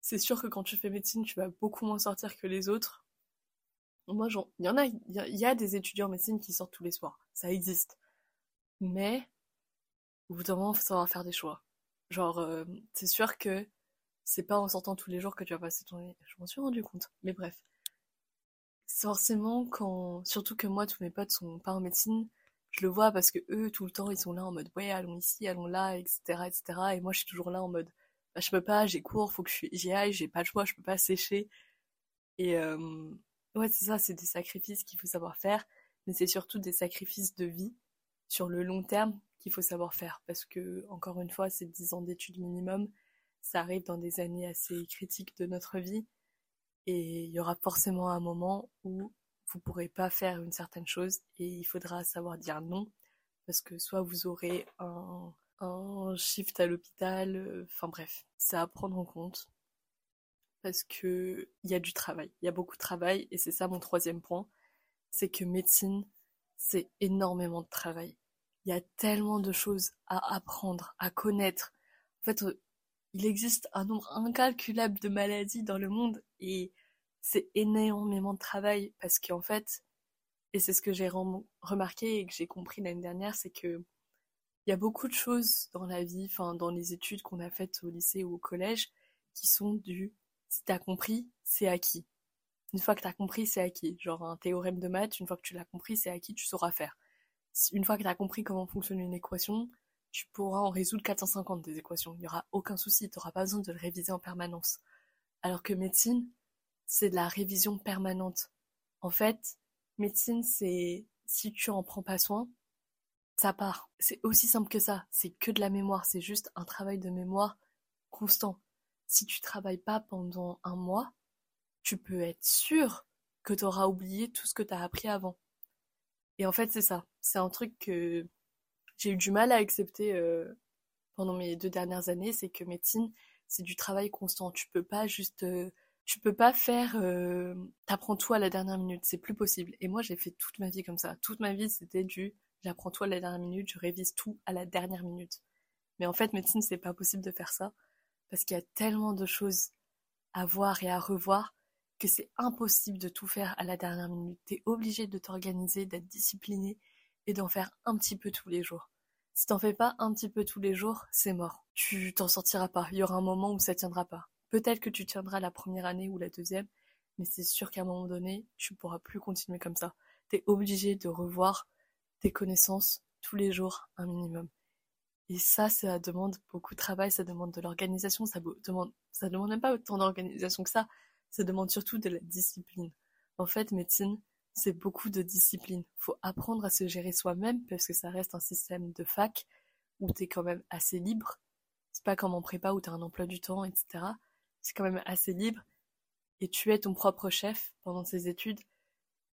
C'est sûr que quand tu fais médecine, tu vas beaucoup moins sortir que les autres. Moi, il y a, il y, a des étudiants en médecine qui sortent tous les soirs. Ça existe. Mais, au bout d'un moment, faut savoir faire des choix. Genre, euh, c'est sûr que c'est pas en sortant tous les jours que tu vas passer ton... Je m'en suis rendu compte. Mais bref. Forcément, quand... Surtout que moi, tous mes potes sont pas en médecine, je le vois parce que eux, tout le temps, ils sont là en mode, ouais, allons ici, allons là, etc., etc. Et moi, je suis toujours là en mode, bah, je peux pas, j'ai cours, faut que j'y aille, j'ai pas le choix, je peux pas sécher. Et euh, ouais, c'est ça, c'est des sacrifices qu'il faut savoir faire, mais c'est surtout des sacrifices de vie sur le long terme qu'il faut savoir faire, parce que, encore une fois, c'est 10 ans d'études minimum, ça arrive dans des années assez critiques de notre vie, et il y aura forcément un moment où vous pourrez pas faire une certaine chose, et il faudra savoir dire non, parce que soit vous aurez un un shift à l'hôpital, euh, enfin bref, c'est à prendre en compte parce que il y a du travail, il y a beaucoup de travail et c'est ça mon troisième point, c'est que médecine c'est énormément de travail. Il y a tellement de choses à apprendre, à connaître. En fait, euh, il existe un nombre incalculable de maladies dans le monde et c'est énormément de travail parce qu'en fait, et c'est ce que j'ai remarqué et que j'ai compris l'année dernière, c'est que il y a beaucoup de choses dans la vie, enfin dans les études qu'on a faites au lycée ou au collège, qui sont du si t'as compris, c'est acquis. Une fois que t'as compris, c'est acquis. Genre un théorème de maths, une fois que tu l'as compris, c'est acquis, tu sauras faire. Une fois que t'as compris comment fonctionne une équation, tu pourras en résoudre 450 des équations. Il n'y aura aucun souci, tu n'auras pas besoin de le réviser en permanence. Alors que médecine, c'est de la révision permanente. En fait, médecine, c'est si tu en prends pas soin, ça part. C'est aussi simple que ça. C'est que de la mémoire. C'est juste un travail de mémoire constant. Si tu travailles pas pendant un mois, tu peux être sûr que tu auras oublié tout ce que tu as appris avant. Et en fait, c'est ça. C'est un truc que j'ai eu du mal à accepter euh, pendant mes deux dernières années, c'est que médecine, c'est du travail constant. Tu peux pas juste, euh, tu peux pas faire, euh, t'apprends tout à la dernière minute. C'est plus possible. Et moi, j'ai fait toute ma vie comme ça. Toute ma vie, c'était du j'apprends tout à la dernière minute, je révise tout à la dernière minute. Mais en fait, médecine, c'est pas possible de faire ça parce qu'il y a tellement de choses à voir et à revoir que c'est impossible de tout faire à la dernière minute. T'es obligé de t'organiser, d'être discipliné et d'en faire un petit peu tous les jours. Si t'en fais pas un petit peu tous les jours, c'est mort. Tu t'en sortiras pas. Il y aura un moment où ça tiendra pas. Peut-être que tu tiendras la première année ou la deuxième, mais c'est sûr qu'à un moment donné, tu pourras plus continuer comme ça. T'es obligé de revoir des connaissances tous les jours un minimum. Et ça, ça demande beaucoup de travail, ça demande de l'organisation, ça demande, demande même pas autant d'organisation que ça, ça demande surtout de la discipline. En fait, médecine, c'est beaucoup de discipline. Faut apprendre à se gérer soi-même parce que ça reste un système de fac où tu es quand même assez libre. C'est pas comme en prépa où tu as un emploi du temps, etc. C'est quand même assez libre et tu es ton propre chef pendant tes études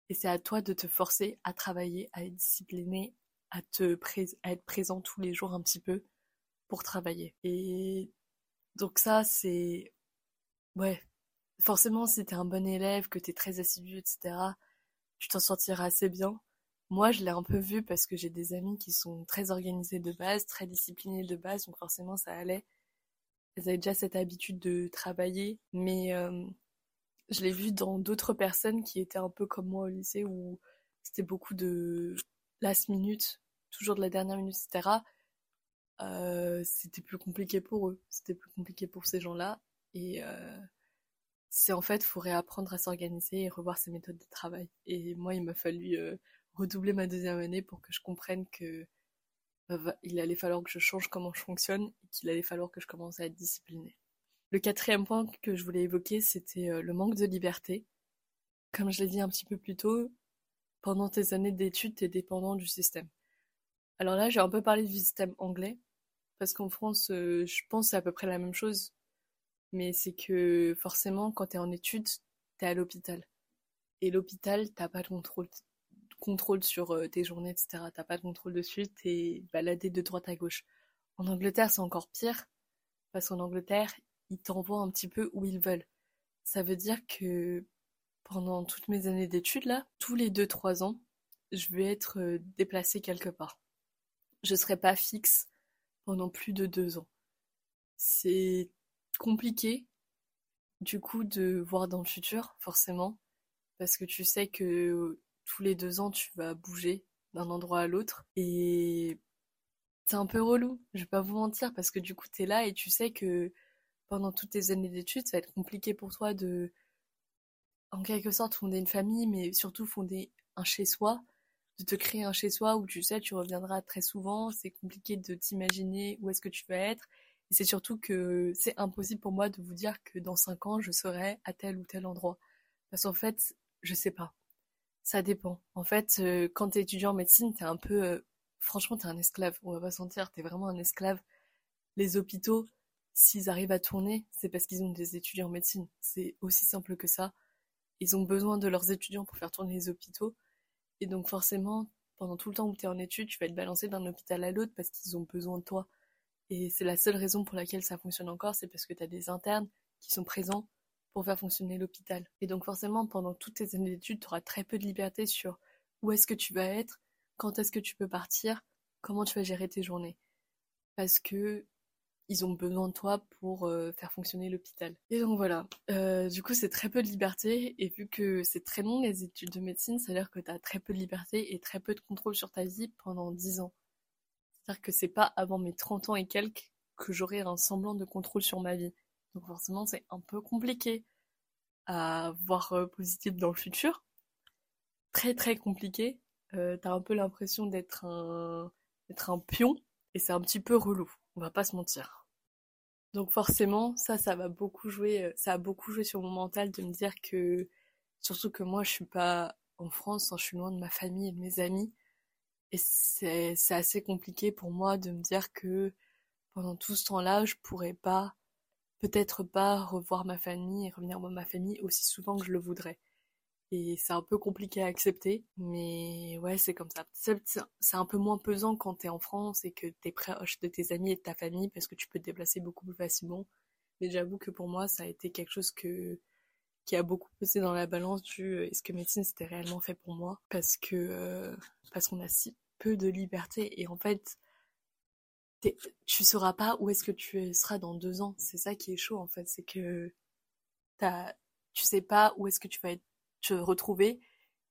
et c'est à toi de te forcer à travailler, à être discipliné, à, être présent tous les jours un petit peu pour travailler. Et donc ça, c'est... Ouais, forcément, si t'es un bon élève, que t'es très assidu, etc., tu t'en sortiras assez bien. Moi, je l'ai un peu vu parce que j'ai des amis qui sont très organisés de base, très disciplinés de base, donc forcément, ça allait. Elles avaient déjà cette habitude de travailler, mais euh, je l'ai vu dans d'autres personnes qui étaient un peu comme moi au lycée où c'était beaucoup de last minute, toujours de la dernière minute, etc. Euh, c'était plus compliqué pour eux, c'était plus compliqué pour ces gens-là. Et euh, c'est en fait, il faut réapprendre à s'organiser et revoir ses méthodes de travail. Et moi, il m'a fallu euh, redoubler ma deuxième année pour que je comprenne que il allait falloir que je change comment je fonctionne et qu'il allait falloir que je commence à être disciplinée. Le quatrième point que je voulais évoquer, c'était le manque de liberté. Comme je l'ai dit un petit peu plus tôt, pendant tes années d'études, tu es dépendant du système. Alors là, j'ai un peu parlé du système anglais, parce qu'en France, euh, je pense que c'est à peu près la même chose. Mais c'est que forcément, quand tu es en études, tu es à l'hôpital. Et l'hôpital, t'as pas de contrôle, contrôle sur euh, tes journées, etc. T'as pas de contrôle dessus, t'es baladé de droite à gauche. En Angleterre, c'est encore pire, parce qu'en Angleterre, ils t'envoient un petit peu où ils veulent. Ça veut dire que pendant toutes mes années d'études, là, tous les 2-3 ans, je vais être euh, déplacée quelque part. Je serai pas fixe pendant plus de deux ans. C'est compliqué, du coup, de voir dans le futur, forcément, parce que tu sais que tous les deux ans, tu vas bouger d'un endroit à l'autre. Et c'est un peu relou, je vais pas vous mentir, parce que du coup, tu es là et tu sais que pendant toutes tes années d'études, ça va être compliqué pour toi de, en quelque sorte, fonder une famille, mais surtout fonder un chez-soi, de te créer un chez-soi où tu sais, tu reviendras très souvent, c'est compliqué de t'imaginer où est-ce que tu vas être. Et c'est surtout que c'est impossible pour moi de vous dire que dans cinq ans, je serai à tel ou tel endroit. Parce qu'en fait, je sais pas. Ça dépend. En fait, euh, quand t'es étudiant en médecine, t'es un peu... Euh, franchement, t'es un esclave. On va pas sentir, t'es vraiment un esclave. Les hôpitaux, s'ils arrivent à tourner, c'est parce qu'ils ont des étudiants en médecine. C'est aussi simple que ça. Ils ont besoin de leurs étudiants pour faire tourner les hôpitaux. Et donc forcément, pendant tout le temps où tu es en études, tu vas être balancé d'un hôpital à l'autre parce qu'ils ont besoin de toi. Et c'est la seule raison pour laquelle ça fonctionne encore, c'est parce que tu as des internes qui sont présents pour faire fonctionner l'hôpital. Et donc forcément, pendant toutes tes années d'études, tu auras très peu de liberté sur où est-ce que tu vas être, quand est-ce que tu peux partir, comment tu vas gérer tes journées. Parce que ils ont besoin de toi pour euh, faire fonctionner l'hôpital. Et donc voilà, euh, du coup c'est très peu de liberté, et vu que c'est très long les études de médecine, ça veut dire que tu as très peu de liberté et très peu de contrôle sur ta vie pendant 10 ans. C'est-à-dire que c'est pas avant mes 30 ans et quelques que j'aurai un semblant de contrôle sur ma vie. Donc forcément, c'est un peu compliqué à voir euh, positif dans le futur. Très très compliqué. Euh, t'as un peu l'impression d'être un, d'être un pion et c'est un petit peu relou. On va pas se mentir. Donc forcément, ça, va beaucoup jouer, euh, ça a beaucoup joué sur mon mental de me dire que, surtout que moi, je suis pas en France, hein, je suis loin de ma famille et de mes amis. Et c'est, c'est assez compliqué pour moi de me dire que pendant tout ce temps-là, je pourrais pas peut-être pas revoir ma famille et revenir voir ma famille aussi souvent que je le voudrais. Et c'est un peu compliqué à accepter, mais ouais, c'est comme ça. C'est un peu moins pesant quand t'es en France et que t'es proche de tes amis et de ta famille parce que tu peux te déplacer beaucoup plus facilement. Mais j'avoue que pour moi, ça a été quelque chose que qui a beaucoup pesé dans la balance du euh, est-ce que médecine c'était réellement fait pour moi? Parce que euh, parce qu'on a si peu de liberté et en fait tu sauras pas où est-ce que tu seras dans deux ans. C'est ça qui est chaud en fait, c'est que t'as, tu sais pas où est-ce que tu vas te retrouver.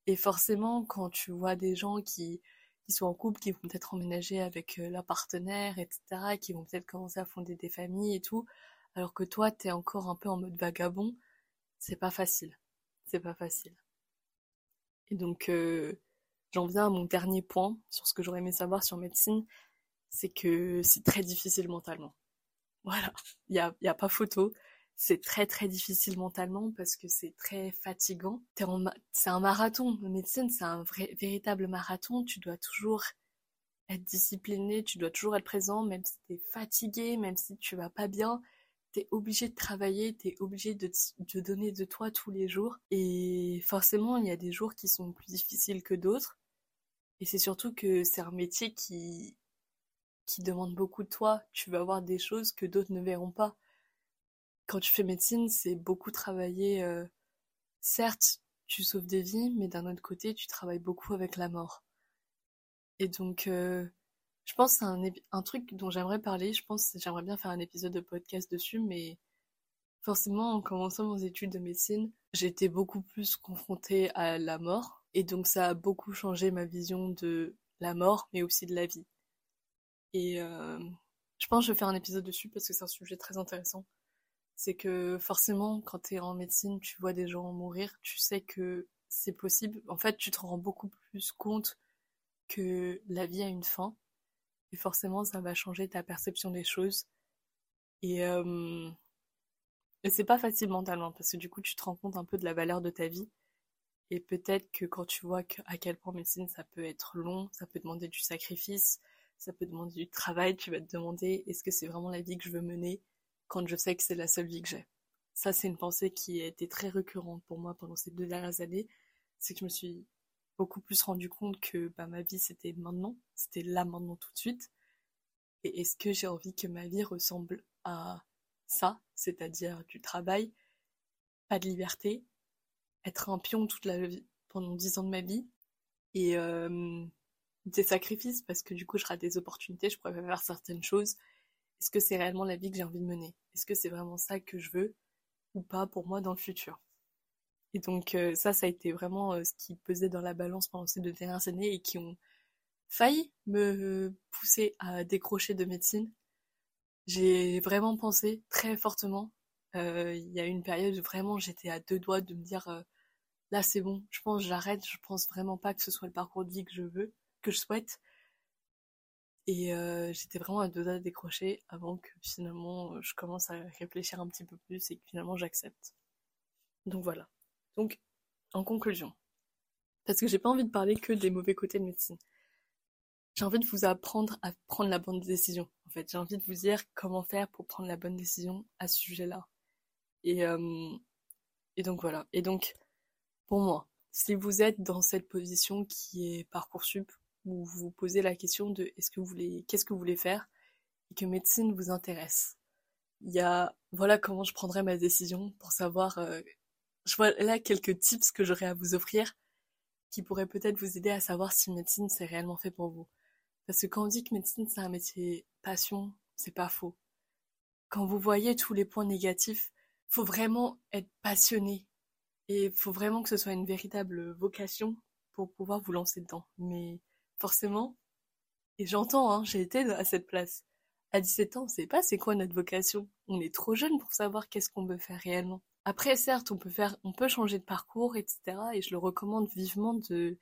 Et forcément, quand tu vois des gens qui, qui sont en couple, qui vont peut-être emménager avec euh, leur partenaire, etc., qui vont peut-être commencer à fonder des familles et tout, alors que toi, t'es encore un peu en mode vagabond, c'est pas facile. C'est pas facile. Et donc, euh, j'en viens à mon dernier point sur ce que j'aurais aimé savoir sur médecine, c'est que c'est très difficile mentalement. Voilà, il y a, y a pas photo. C'est très très difficile mentalement parce que c'est très fatigant. C'est un marathon. La médecine, c'est un vrai, véritable marathon. Tu dois toujours être discipliné, tu dois toujours être présent, même si tu es fatigué, même si tu vas pas bien. Tu es obligé de travailler, tu es obligé de, de donner de toi tous les jours. Et forcément, il y a des jours qui sont plus difficiles que d'autres. Et c'est surtout que c'est un métier qui, qui demande beaucoup de toi. Tu vas voir des choses que d'autres ne verront pas. Quand tu fais médecine, c'est beaucoup travailler. Euh, certes, tu sauves des vies, mais d'un autre côté, tu travailles beaucoup avec la mort. Et donc, euh, je pense que c'est un, truc dont j'aimerais parler. Je pense que j'aimerais bien faire un épisode de podcast dessus, mais forcément, en commençant mes études de médecine, j'étais beaucoup plus confrontée à la mort. Et donc, ça a beaucoup changé ma vision de la mort, mais aussi de la vie. Et euh, je pense que je vais faire un épisode dessus parce que c'est un sujet très intéressant. C'est que forcément, quand tu es en médecine, tu vois des gens mourir, tu sais que c'est possible. En fait, tu te rends beaucoup plus compte que la vie a une fin. Et forcément, ça va changer ta perception des choses. Et, euh, c'est pas facile mentalement, parce que du coup, tu te rends compte un peu de la valeur de ta vie. Et peut-être que quand tu vois à quel point médecine, ça peut être long, ça peut demander du sacrifice, ça peut demander du travail, tu vas te demander est-ce que c'est vraiment la vie que je veux mener? Quand je sais que c'est la seule vie que j'ai. Ça, c'est une pensée qui a été très récurrente pour moi pendant ces deux dernières années. C'est que je me suis beaucoup plus rendu compte que bah, ma vie, c'était maintenant, c'était là maintenant tout de suite. Et est-ce que j'ai envie que ma vie ressemble à ça, c'est-à-dire du travail, pas de liberté, être un pion toute la vie, pendant dix ans de ma vie, et euh, des sacrifices, parce que du coup je rate des opportunités, je pourrais faire certaines choses. Est-ce que c'est réellement la vie que j'ai envie de mener? Est-ce que c'est vraiment ça que je veux ou pas pour moi dans le futur? Et donc euh, ça, ça a été vraiment euh, ce qui pesait dans la balance pendant ces deux dernières années et qui ont failli me pousser à décrocher de médecine. J'ai vraiment pensé très fortement. Euh, il y a une période où vraiment j'étais à deux doigts de me dire là c'est bon, je pense j'arrête, je pense vraiment pas que ce soit le parcours de vie que je veux, que je souhaite. Et euh, j'étais vraiment à deux doigts de décrocher avant que finalement je commence à réfléchir un petit peu plus et que finalement j'accepte. Donc voilà. Donc en conclusion, parce que j'ai pas envie de parler que des mauvais côtés de médecine j'ai envie de vous apprendre à prendre la bonne décision. En fait, j'ai envie de vous dire comment faire pour prendre la bonne décision à ce sujet-là. Et, euh, et donc voilà. Et donc, pour moi, si vous êtes dans cette position qui est parcoursup, vous vous posez la question de est-ce que vous voulez, qu'est-ce que vous voulez faire, et que médecine vous intéresse, il y a, voilà comment je prendrai ma décision pour savoir, euh, je vois là quelques tips que j'aurais à vous offrir qui pourraient peut-être vous aider à savoir si médecine c'est réellement fait pour vous. Parce que quand on dit que médecine c'est un métier passion, c'est pas faux. Quand vous voyez tous les points négatifs, faut vraiment être passionné. Et faut vraiment que ce soit une véritable vocation pour pouvoir vous lancer dedans. Mais forcément, et j'entends, hein, j'ai été à cette place. À 17 ans, on sait pas c'est quoi notre vocation. On est trop jeune pour savoir qu'est-ce qu'on veut faire réellement. Après, certes, on peut changer de parcours, etc. Et je le recommande vivement de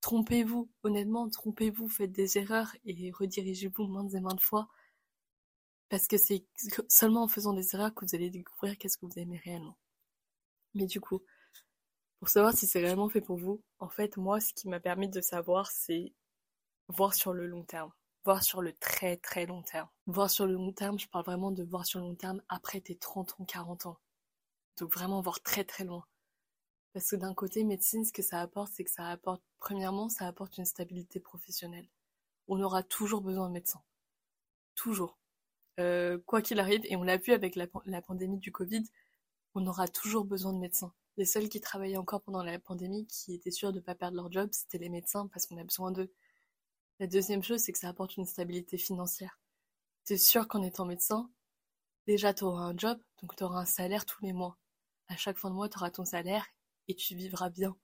Trompez-vous, honnêtement, trompez-vous, faites des erreurs et redirigez-vous maintes et maintes fois. Parce que c'est seulement en faisant des erreurs que vous allez découvrir qu'est-ce que vous aimez réellement. Mais du coup, pour savoir si c'est réellement fait pour vous, en fait, moi, ce qui m'a permis de savoir, c'est voir sur le long terme. Voir sur le très très long terme. Voir sur le long terme, je parle vraiment de voir sur le long terme après tes 30 ans, 40 ans. Donc vraiment voir très très loin. Parce que d'un côté, médecine, ce que ça apporte, c'est que ça apporte, premièrement, ça apporte une stabilité professionnelle. On aura toujours besoin de médecins. Toujours. Euh, quoi qu'il arrive, et on l'a vu avec la, pandémie du Covid, on aura toujours besoin de médecins. Les seuls qui travaillaient encore pendant la pandémie, qui étaient sûrs de ne pas perdre leur job, c'était les médecins parce qu'on a besoin d'eux. La deuxième chose, c'est que ça apporte une stabilité financière. C'est sûr qu'en étant médecin, déjà tu auras un job, donc tu auras un salaire tous les mois. À chaque fin de mois, tu auras ton salaire et tu vivras bien.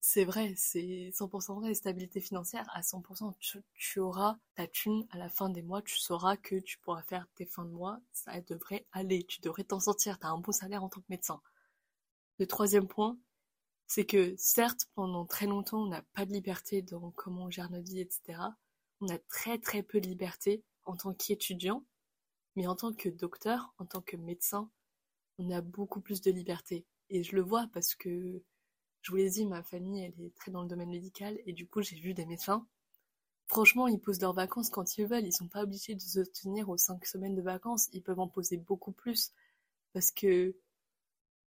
C'est vrai, c'est 100% vrai, stabilité financière, à 100%, tu, auras ta thune à la fin des mois, tu sauras que tu pourras faire tes fins de mois, ça devrait aller, tu devrais t'en sortir, tu as un bon salaire en tant que médecin. Le troisième point, c'est que certes, pendant très longtemps, on n'a pas de liberté dans comment on gère notre vie, etc. On a très très peu de liberté en tant qu'étudiant, mais en tant que docteur, en tant que médecin, on a beaucoup plus de liberté. Et je le vois parce que, je vous l'ai dit, ma famille, elle est très dans le domaine médical et du coup, j'ai vu des médecins. Franchement, ils posent leurs vacances quand ils veulent. Ils sont pas obligés de se tenir aux cinq semaines de vacances. Ils peuvent en poser beaucoup plus. Parce que,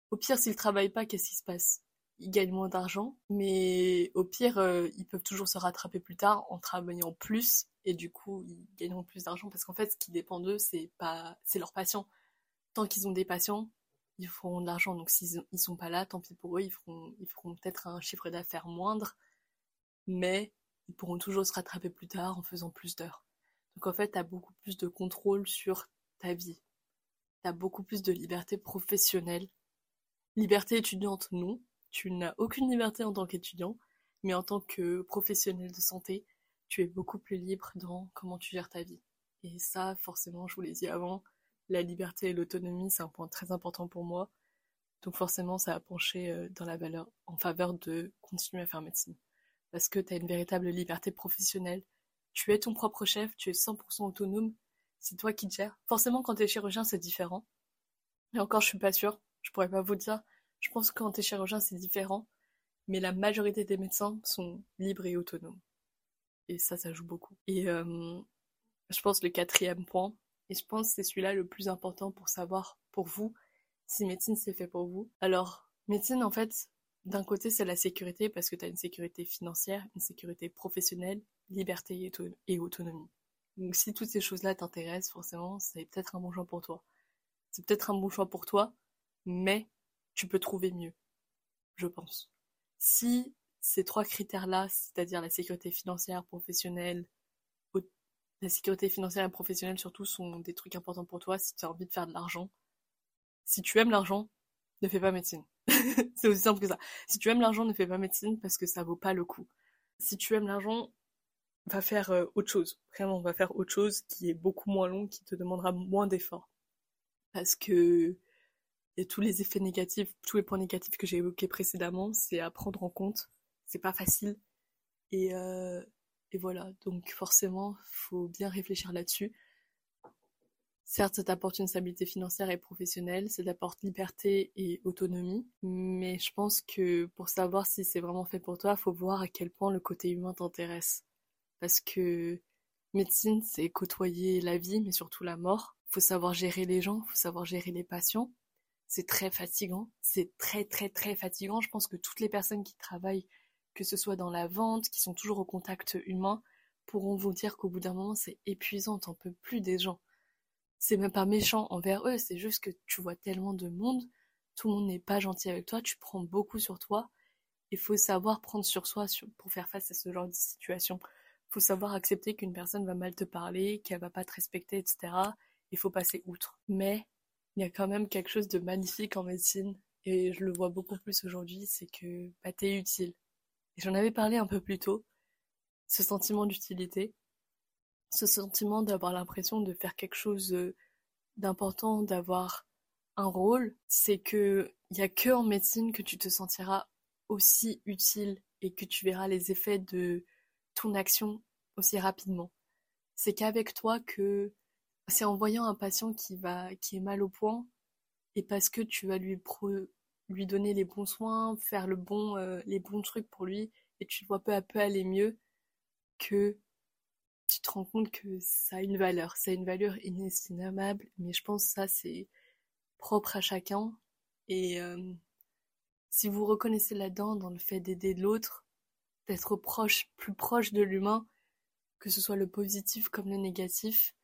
au pire, s'ils travaillent pas, qu'est-ce qui se passe? Ils gagnent moins d'argent. Mais au pire, euh, ils peuvent toujours se rattraper plus tard en travaillant plus. Et du coup, ils gagneront plus d'argent. Parce qu'en fait, ce qui dépend d'eux, c'est pas, c'est leurs patients. Tant qu'ils ont des patients, ils feront de l'argent. Donc s'ils ils sont pas là, tant pis pour eux, ils feront, ils feront peut-être un chiffre d'affaires moindre, mais ils pourront toujours se rattraper plus tard en faisant plus d'heures. Donc en fait, tu as beaucoup plus de contrôle sur ta vie. Tu as beaucoup plus de liberté professionnelle. Liberté étudiante, non. Tu n'as aucune liberté en tant qu'étudiant, mais en tant que professionnel de santé, tu es beaucoup plus libre dans comment tu gères ta vie. Et ça, forcément, je vous l'ai dit avant, la liberté et l'autonomie, c'est un point très important pour moi. Donc forcément, ça a penché euh, dans la valeur, en faveur de continuer à faire médecine. Parce que tu as une véritable liberté professionnelle. Tu es ton propre chef, tu es 100% autonome. C'est toi qui te gères. Forcément, quand tu es chirurgien, c'est différent. Mais encore, je suis pas sûre. Je pourrais pas vous dire. Je pense quand t'es chirurgien, c'est différent. Mais la majorité des médecins sont libres et autonomes. Et ça, ça joue beaucoup. Et euh, je pense le quatrième point, et je pense que c'est celui-là le plus important pour savoir pour vous si médecine c'est fait pour vous. Alors, médecine, en fait, d'un côté, c'est la sécurité parce que tu as une sécurité financière, une sécurité professionnelle, liberté et, autonomie. Donc si toutes ces choses-là t'intéressent, forcément, c'est peut-être un bon choix pour toi. C'est peut-être un bon choix pour toi, mais tu peux trouver mieux, je pense. Si ces trois critères-là, c'est-à-dire la sécurité financière, professionnelle, la sécurité financière et professionnelle surtout sont des trucs importants pour toi si tu as envie de faire de l'argent. Si tu aimes l'argent, ne fais pas médecine. c'est aussi simple que ça. Si tu aimes l'argent, ne fais pas médecine parce que ça vaut pas le coup. Si tu aimes l'argent, va faire euh, autre chose. Vraiment, va faire autre chose qui est beaucoup moins long, qui te demandera moins d'efforts. Parce que et tous les effets négatifs, tous les points négatifs que j'ai évoqués précédemment, c'est à prendre en compte. C'est pas facile. Et, euh, et voilà. Donc forcément, faut bien réfléchir là-dessus. Certes, ça t'apporte une stabilité financière et professionnelle, ça t'apporte liberté et autonomie, mais je pense que pour savoir si c'est vraiment fait pour toi, faut voir à quel point le côté humain t'intéresse. Parce que médecine, c'est côtoyer la vie, mais surtout la mort. Faut savoir gérer les gens, faut savoir gérer les patients. C'est très fatigant, c'est très très très fatigant. Je pense que toutes les personnes qui travaillent, que ce soit dans la vente, qui sont toujours au contact humain, pourront vous dire qu'au bout d'un moment, c'est épuisant, t'en peux plus des gens c'est même pas méchant envers eux, c'est juste que tu vois tellement de monde, tout le monde n'est pas gentil avec toi, tu prends beaucoup sur toi. Il faut savoir prendre sur soi pour faire face à ce genre de situation. Il faut savoir accepter qu'une personne va mal te parler, qu'elle va pas te respecter, etc. Il faut passer outre. Mais il y a quand même quelque chose de magnifique en médecine, et je le vois beaucoup plus aujourd'hui, c'est que bah, es utile. Et j'en avais parlé un peu plus tôt, ce sentiment d'utilité ce sentiment d'avoir l'impression de faire quelque chose euh, d'important, d'avoir un rôle, c'est que il y a que en médecine que tu te sentiras aussi utile et que tu verras les effets de ton action aussi rapidement. C'est qu'avec toi que c'est en voyant un patient qui va qui est mal au point et parce que tu vas lui lui donner les bons soins, faire euh, les bons trucs pour lui et tu le vois peu à peu aller mieux que tu te rends compte que ça a une valeur, ça a une valeur inestimable, mais je pense que ça c'est propre à chacun. Et euh, si vous reconnaissez là-dedans dans le fait d'aider l'autre, d'être proche, plus proche de l'humain, que ce soit le positif comme le négatif,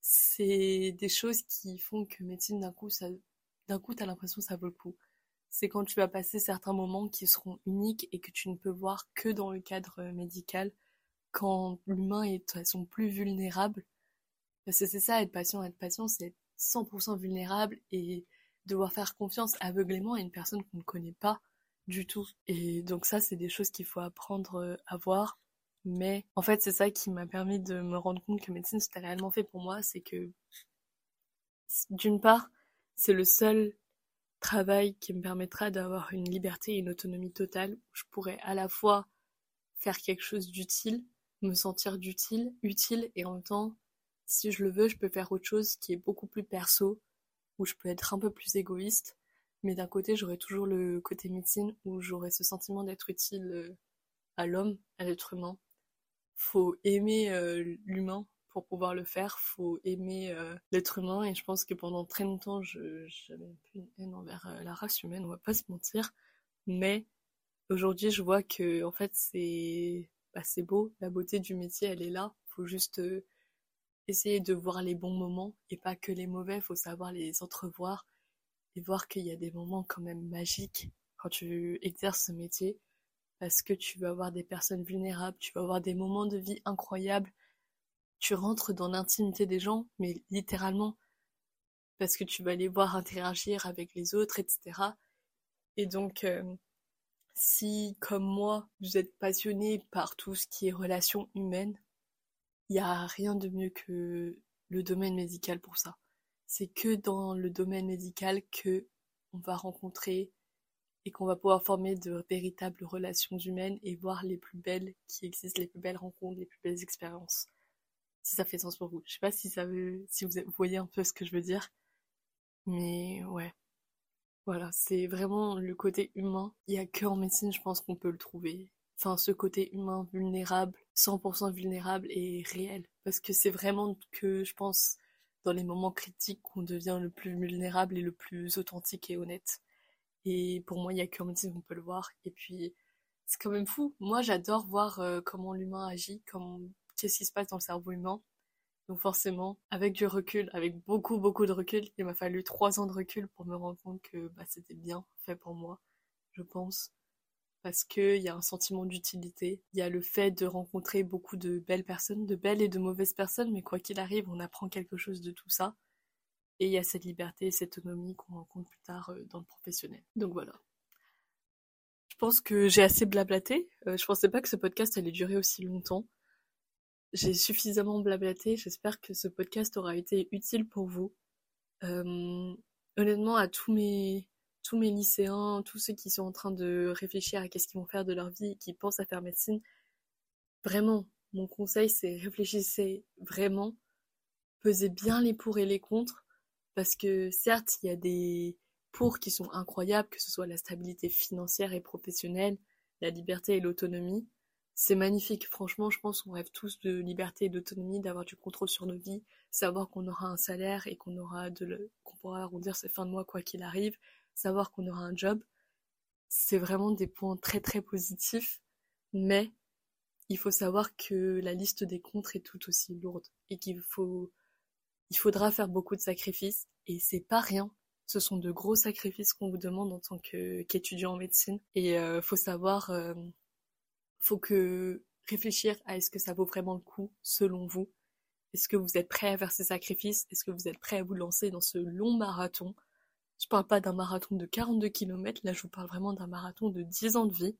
c'est des choses qui font que médecine d'un coup, ça, d'un coup, t'as l'impression que ça vaut le coup. C'est quand tu vas passer certains moments qui seront uniques et que tu ne peux voir que dans le cadre médical quand l'humain est de façon plus vulnérable. Parce que c'est ça, être patient. Être patient, c'est être 100% vulnérable et devoir faire confiance aveuglément à une personne qu'on ne connaît pas du tout. Et donc ça, c'est des choses qu'il faut apprendre euh, à voir. Mais en fait, c'est ça qui m'a permis de me rendre compte que médecine, c'était réellement fait pour moi. C'est que, d'une part, c'est le seul travail qui me permettra d'avoir une liberté et une autonomie totale je pourrais à la fois faire quelque chose d'utile me sentir d'utile, utile et en même temps, si je le veux, je peux faire autre chose qui est beaucoup plus perso, où je peux être un peu plus égoïste, mais d'un côté, j'aurai toujours le côté médecine où j'aurai ce sentiment d'être utile euh, à l'homme, à l'être humain. Faut aimer euh, l'humain pour pouvoir le faire, faut aimer euh, l'être humain et je pense que pendant très longtemps, j'avais une haine envers la race humaine, on va pas se mentir, mais aujourd'hui, je vois que en fait, c'est bah, beau, la beauté du métier, elle est là. Faut juste euh, essayer de voir les bons moments et pas que les mauvais. Faut savoir les entrevoir et voir qu'il y a des moments quand même magiques quand tu exerces ce métier parce que tu vas avoir des personnes vulnérables, tu vas avoir des moments de vie incroyables. Tu rentres dans l'intimité des gens, mais littéralement, parce que tu vas les voir interagir avec les autres, etc. Et donc, euh, si, comme moi, vous êtes passionné par tout ce qui est relations humaines, il n'y a rien de mieux que le domaine médical pour ça. C'est que dans le domaine médical que on va rencontrer et qu'on va pouvoir former de véritables relations humaines et voir les plus belles qui existent, les plus belles rencontres, les plus belles expériences. Si ça fait sens pour vous. Je sais pas si vous voyez un peu ce que je veux dire. Mais ouais. Voilà, c'est vraiment le côté humain. Il y a que en médecine, je pense qu'on peut le trouver. Enfin, ce côté humain vulnérable, 100% vulnérable et réel. Parce que c'est vraiment que, je pense, dans les moments critiques qu'on devient le plus vulnérable et le plus authentique et honnête. Et pour moi, il y a que médecine qu'on peut le voir. Et puis, c'est quand même fou. Moi, j'adore voir euh, comment l'humain agit, comment, qu'est-ce qui se passe dans le cerveau humain. Donc forcément, avec du recul, avec beaucoup beaucoup de recul, il m'a fallu trois ans de recul pour me rendre compte que bah, c'était bien fait pour moi, je pense. Parce qu'il y a un sentiment d'utilité, il y a le fait de rencontrer beaucoup de belles personnes, de belles et de mauvaises personnes, mais quoi qu'il arrive, on apprend quelque chose de tout ça. Et il y a cette liberté cette autonomie qu'on rencontre plus tard euh, dans le professionnel. Donc voilà. Je pense que j'ai assez blablaté. Euh, je pensais pas que ce podcast allait durer aussi longtemps j'ai suffisamment blablaté. J'espère que ce podcast aura été utile pour vous. Euh, honnêtement, à tous mes tous mes lycéens, tous ceux qui sont en train de réfléchir à qu'est-ce qu'ils vont faire de leur vie, qui pensent à faire médecine, vraiment, mon conseil c'est réfléchissez vraiment, pesez bien les pour et les contre, parce que certes, il y a des pour qui sont incroyables, que ce soit la stabilité financière et professionnelle, la liberté et l'autonomie, c'est magnifique, franchement, je pense qu'on rêve tous de liberté et d'autonomie, d'avoir du contrôle sur nos vies, savoir qu'on aura un salaire et qu'on aura de le... qu'on pourra arrondir ses fins de mois quoi qu'il arrive, savoir qu'on aura un job. C'est vraiment des points très très positifs, mais il faut savoir que la liste des contre est tout aussi lourde et qu'il faut il faudra faire beaucoup de sacrifices et c'est pas rien. Ce sont de gros sacrifices qu'on vous demande en tant qu'étudiant en médecine et euh, faut savoir euh, faut que réfléchir à est-ce que ça vaut vraiment le coup selon vous. Est-ce que vous êtes prêt à faire ces sacrifices? Est-ce que vous êtes prêt à vous lancer dans ce long marathon? Je parle pas d'un marathon de 42 km, là je vous parle vraiment d'un marathon de 10 ans de vie.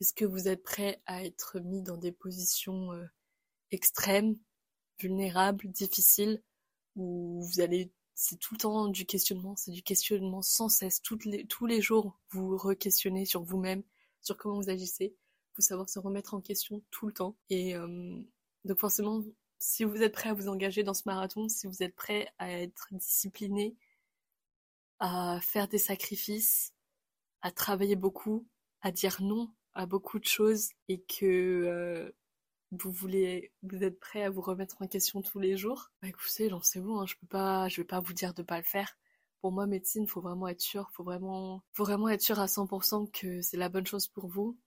Est-ce que vous êtes prêt à être mis dans des positions euh, extrêmes, vulnérables, difficiles, où vous allez c'est tout le temps du questionnement, c'est du questionnement sans cesse, les, tous les jours, vous re-questionnez sur vous-même, sur comment vous agissez, faut savoir se remettre en question tout le temps. Et euh, donc forcément, si vous êtes prêt à vous engager dans ce marathon, si vous êtes prêt à être discipliné, à faire des sacrifices, à travailler beaucoup, à dire non à beaucoup de choses et que euh, vous voulez, vous êtes prêt à vous remettre en question tous les jours, bah écoutez, lancez-vous. Hein, je peux pas, je vais pas vous dire de pas le faire. Pour moi, médecine, faut vraiment être sûr, faut vraiment, faut vraiment être sûr à 100% que c'est la bonne chose pour vous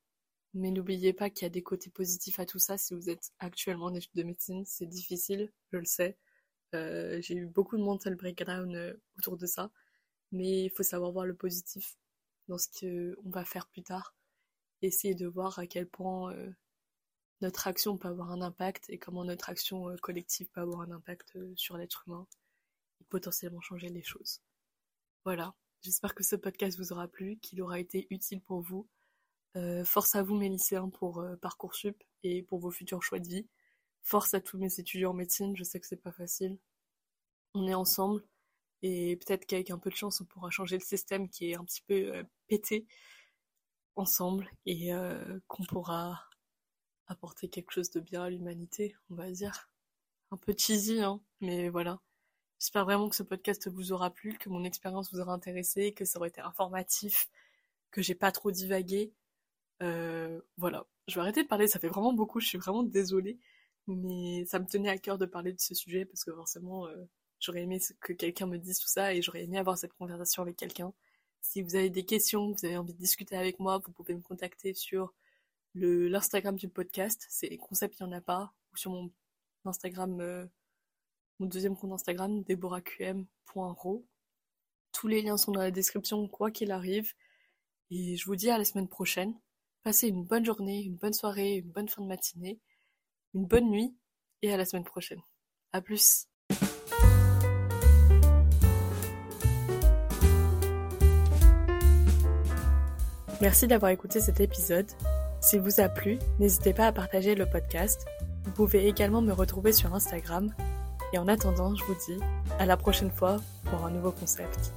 mais n'oubliez pas qu'il y a des côtés positifs à tout ça. Si vous êtes actuellement en études de médecine, c'est difficile, je le sais. Euh, j'ai eu beaucoup de mental breakdown euh, autour de ça. Mais il faut savoir voir le positif dans ce qu'on va faire plus tard. Essayer de voir à quel point euh, notre action peut avoir un impact et comment notre action collective peut avoir un impact sur l'être humain et potentiellement changer les choses. Voilà. J'espère que ce podcast vous aura plu, qu'il aura été utile pour vous. Euh, force à vous mes lycéens pour euh, Parcoursup et pour vos futurs choix de vie. Force à tous mes étudiants en médecine, je sais que c'est pas facile. On est ensemble et peut-être qu'avec un peu de chance on pourra changer le système qui est un petit peu euh, pété ensemble et qu'on pourra apporter quelque chose de bien à l'humanité, on va dire. Un peu cheesy, hein, mais voilà. J'espère vraiment que ce podcast vous aura plu, que mon expérience vous aura intéressé, que ça aurait été informatif, que j'ai pas trop divagué. Euh, voilà, je vais arrêter de parler, ça fait vraiment beaucoup, je suis vraiment désolée, mais ça me tenait à cœur de parler de ce sujet parce que forcément, euh, j'aurais aimé que quelqu'un me dise tout ça et j'aurais aimé avoir cette conversation avec quelqu'un. Si vous avez des questions, vous avez envie de discuter avec moi, vous pouvez me contacter sur l'Instagram du podcast, c'est Concept Il y en a pas, ou sur mon Instagram, euh, mon deuxième compte Instagram, deborahqm.ro. Tous les liens sont dans la description, quoi qu'il arrive. Et je vous dis à la semaine prochaine. Passez une bonne journée, une bonne soirée, une bonne fin de matinée, une bonne nuit et à la semaine prochaine. À plus. Merci d'avoir écouté cet épisode. S'il vous a plu, n'hésitez pas à partager le podcast. Vous pouvez également me retrouver sur Instagram. Et en attendant, je vous dis à la prochaine fois pour un nouveau concept.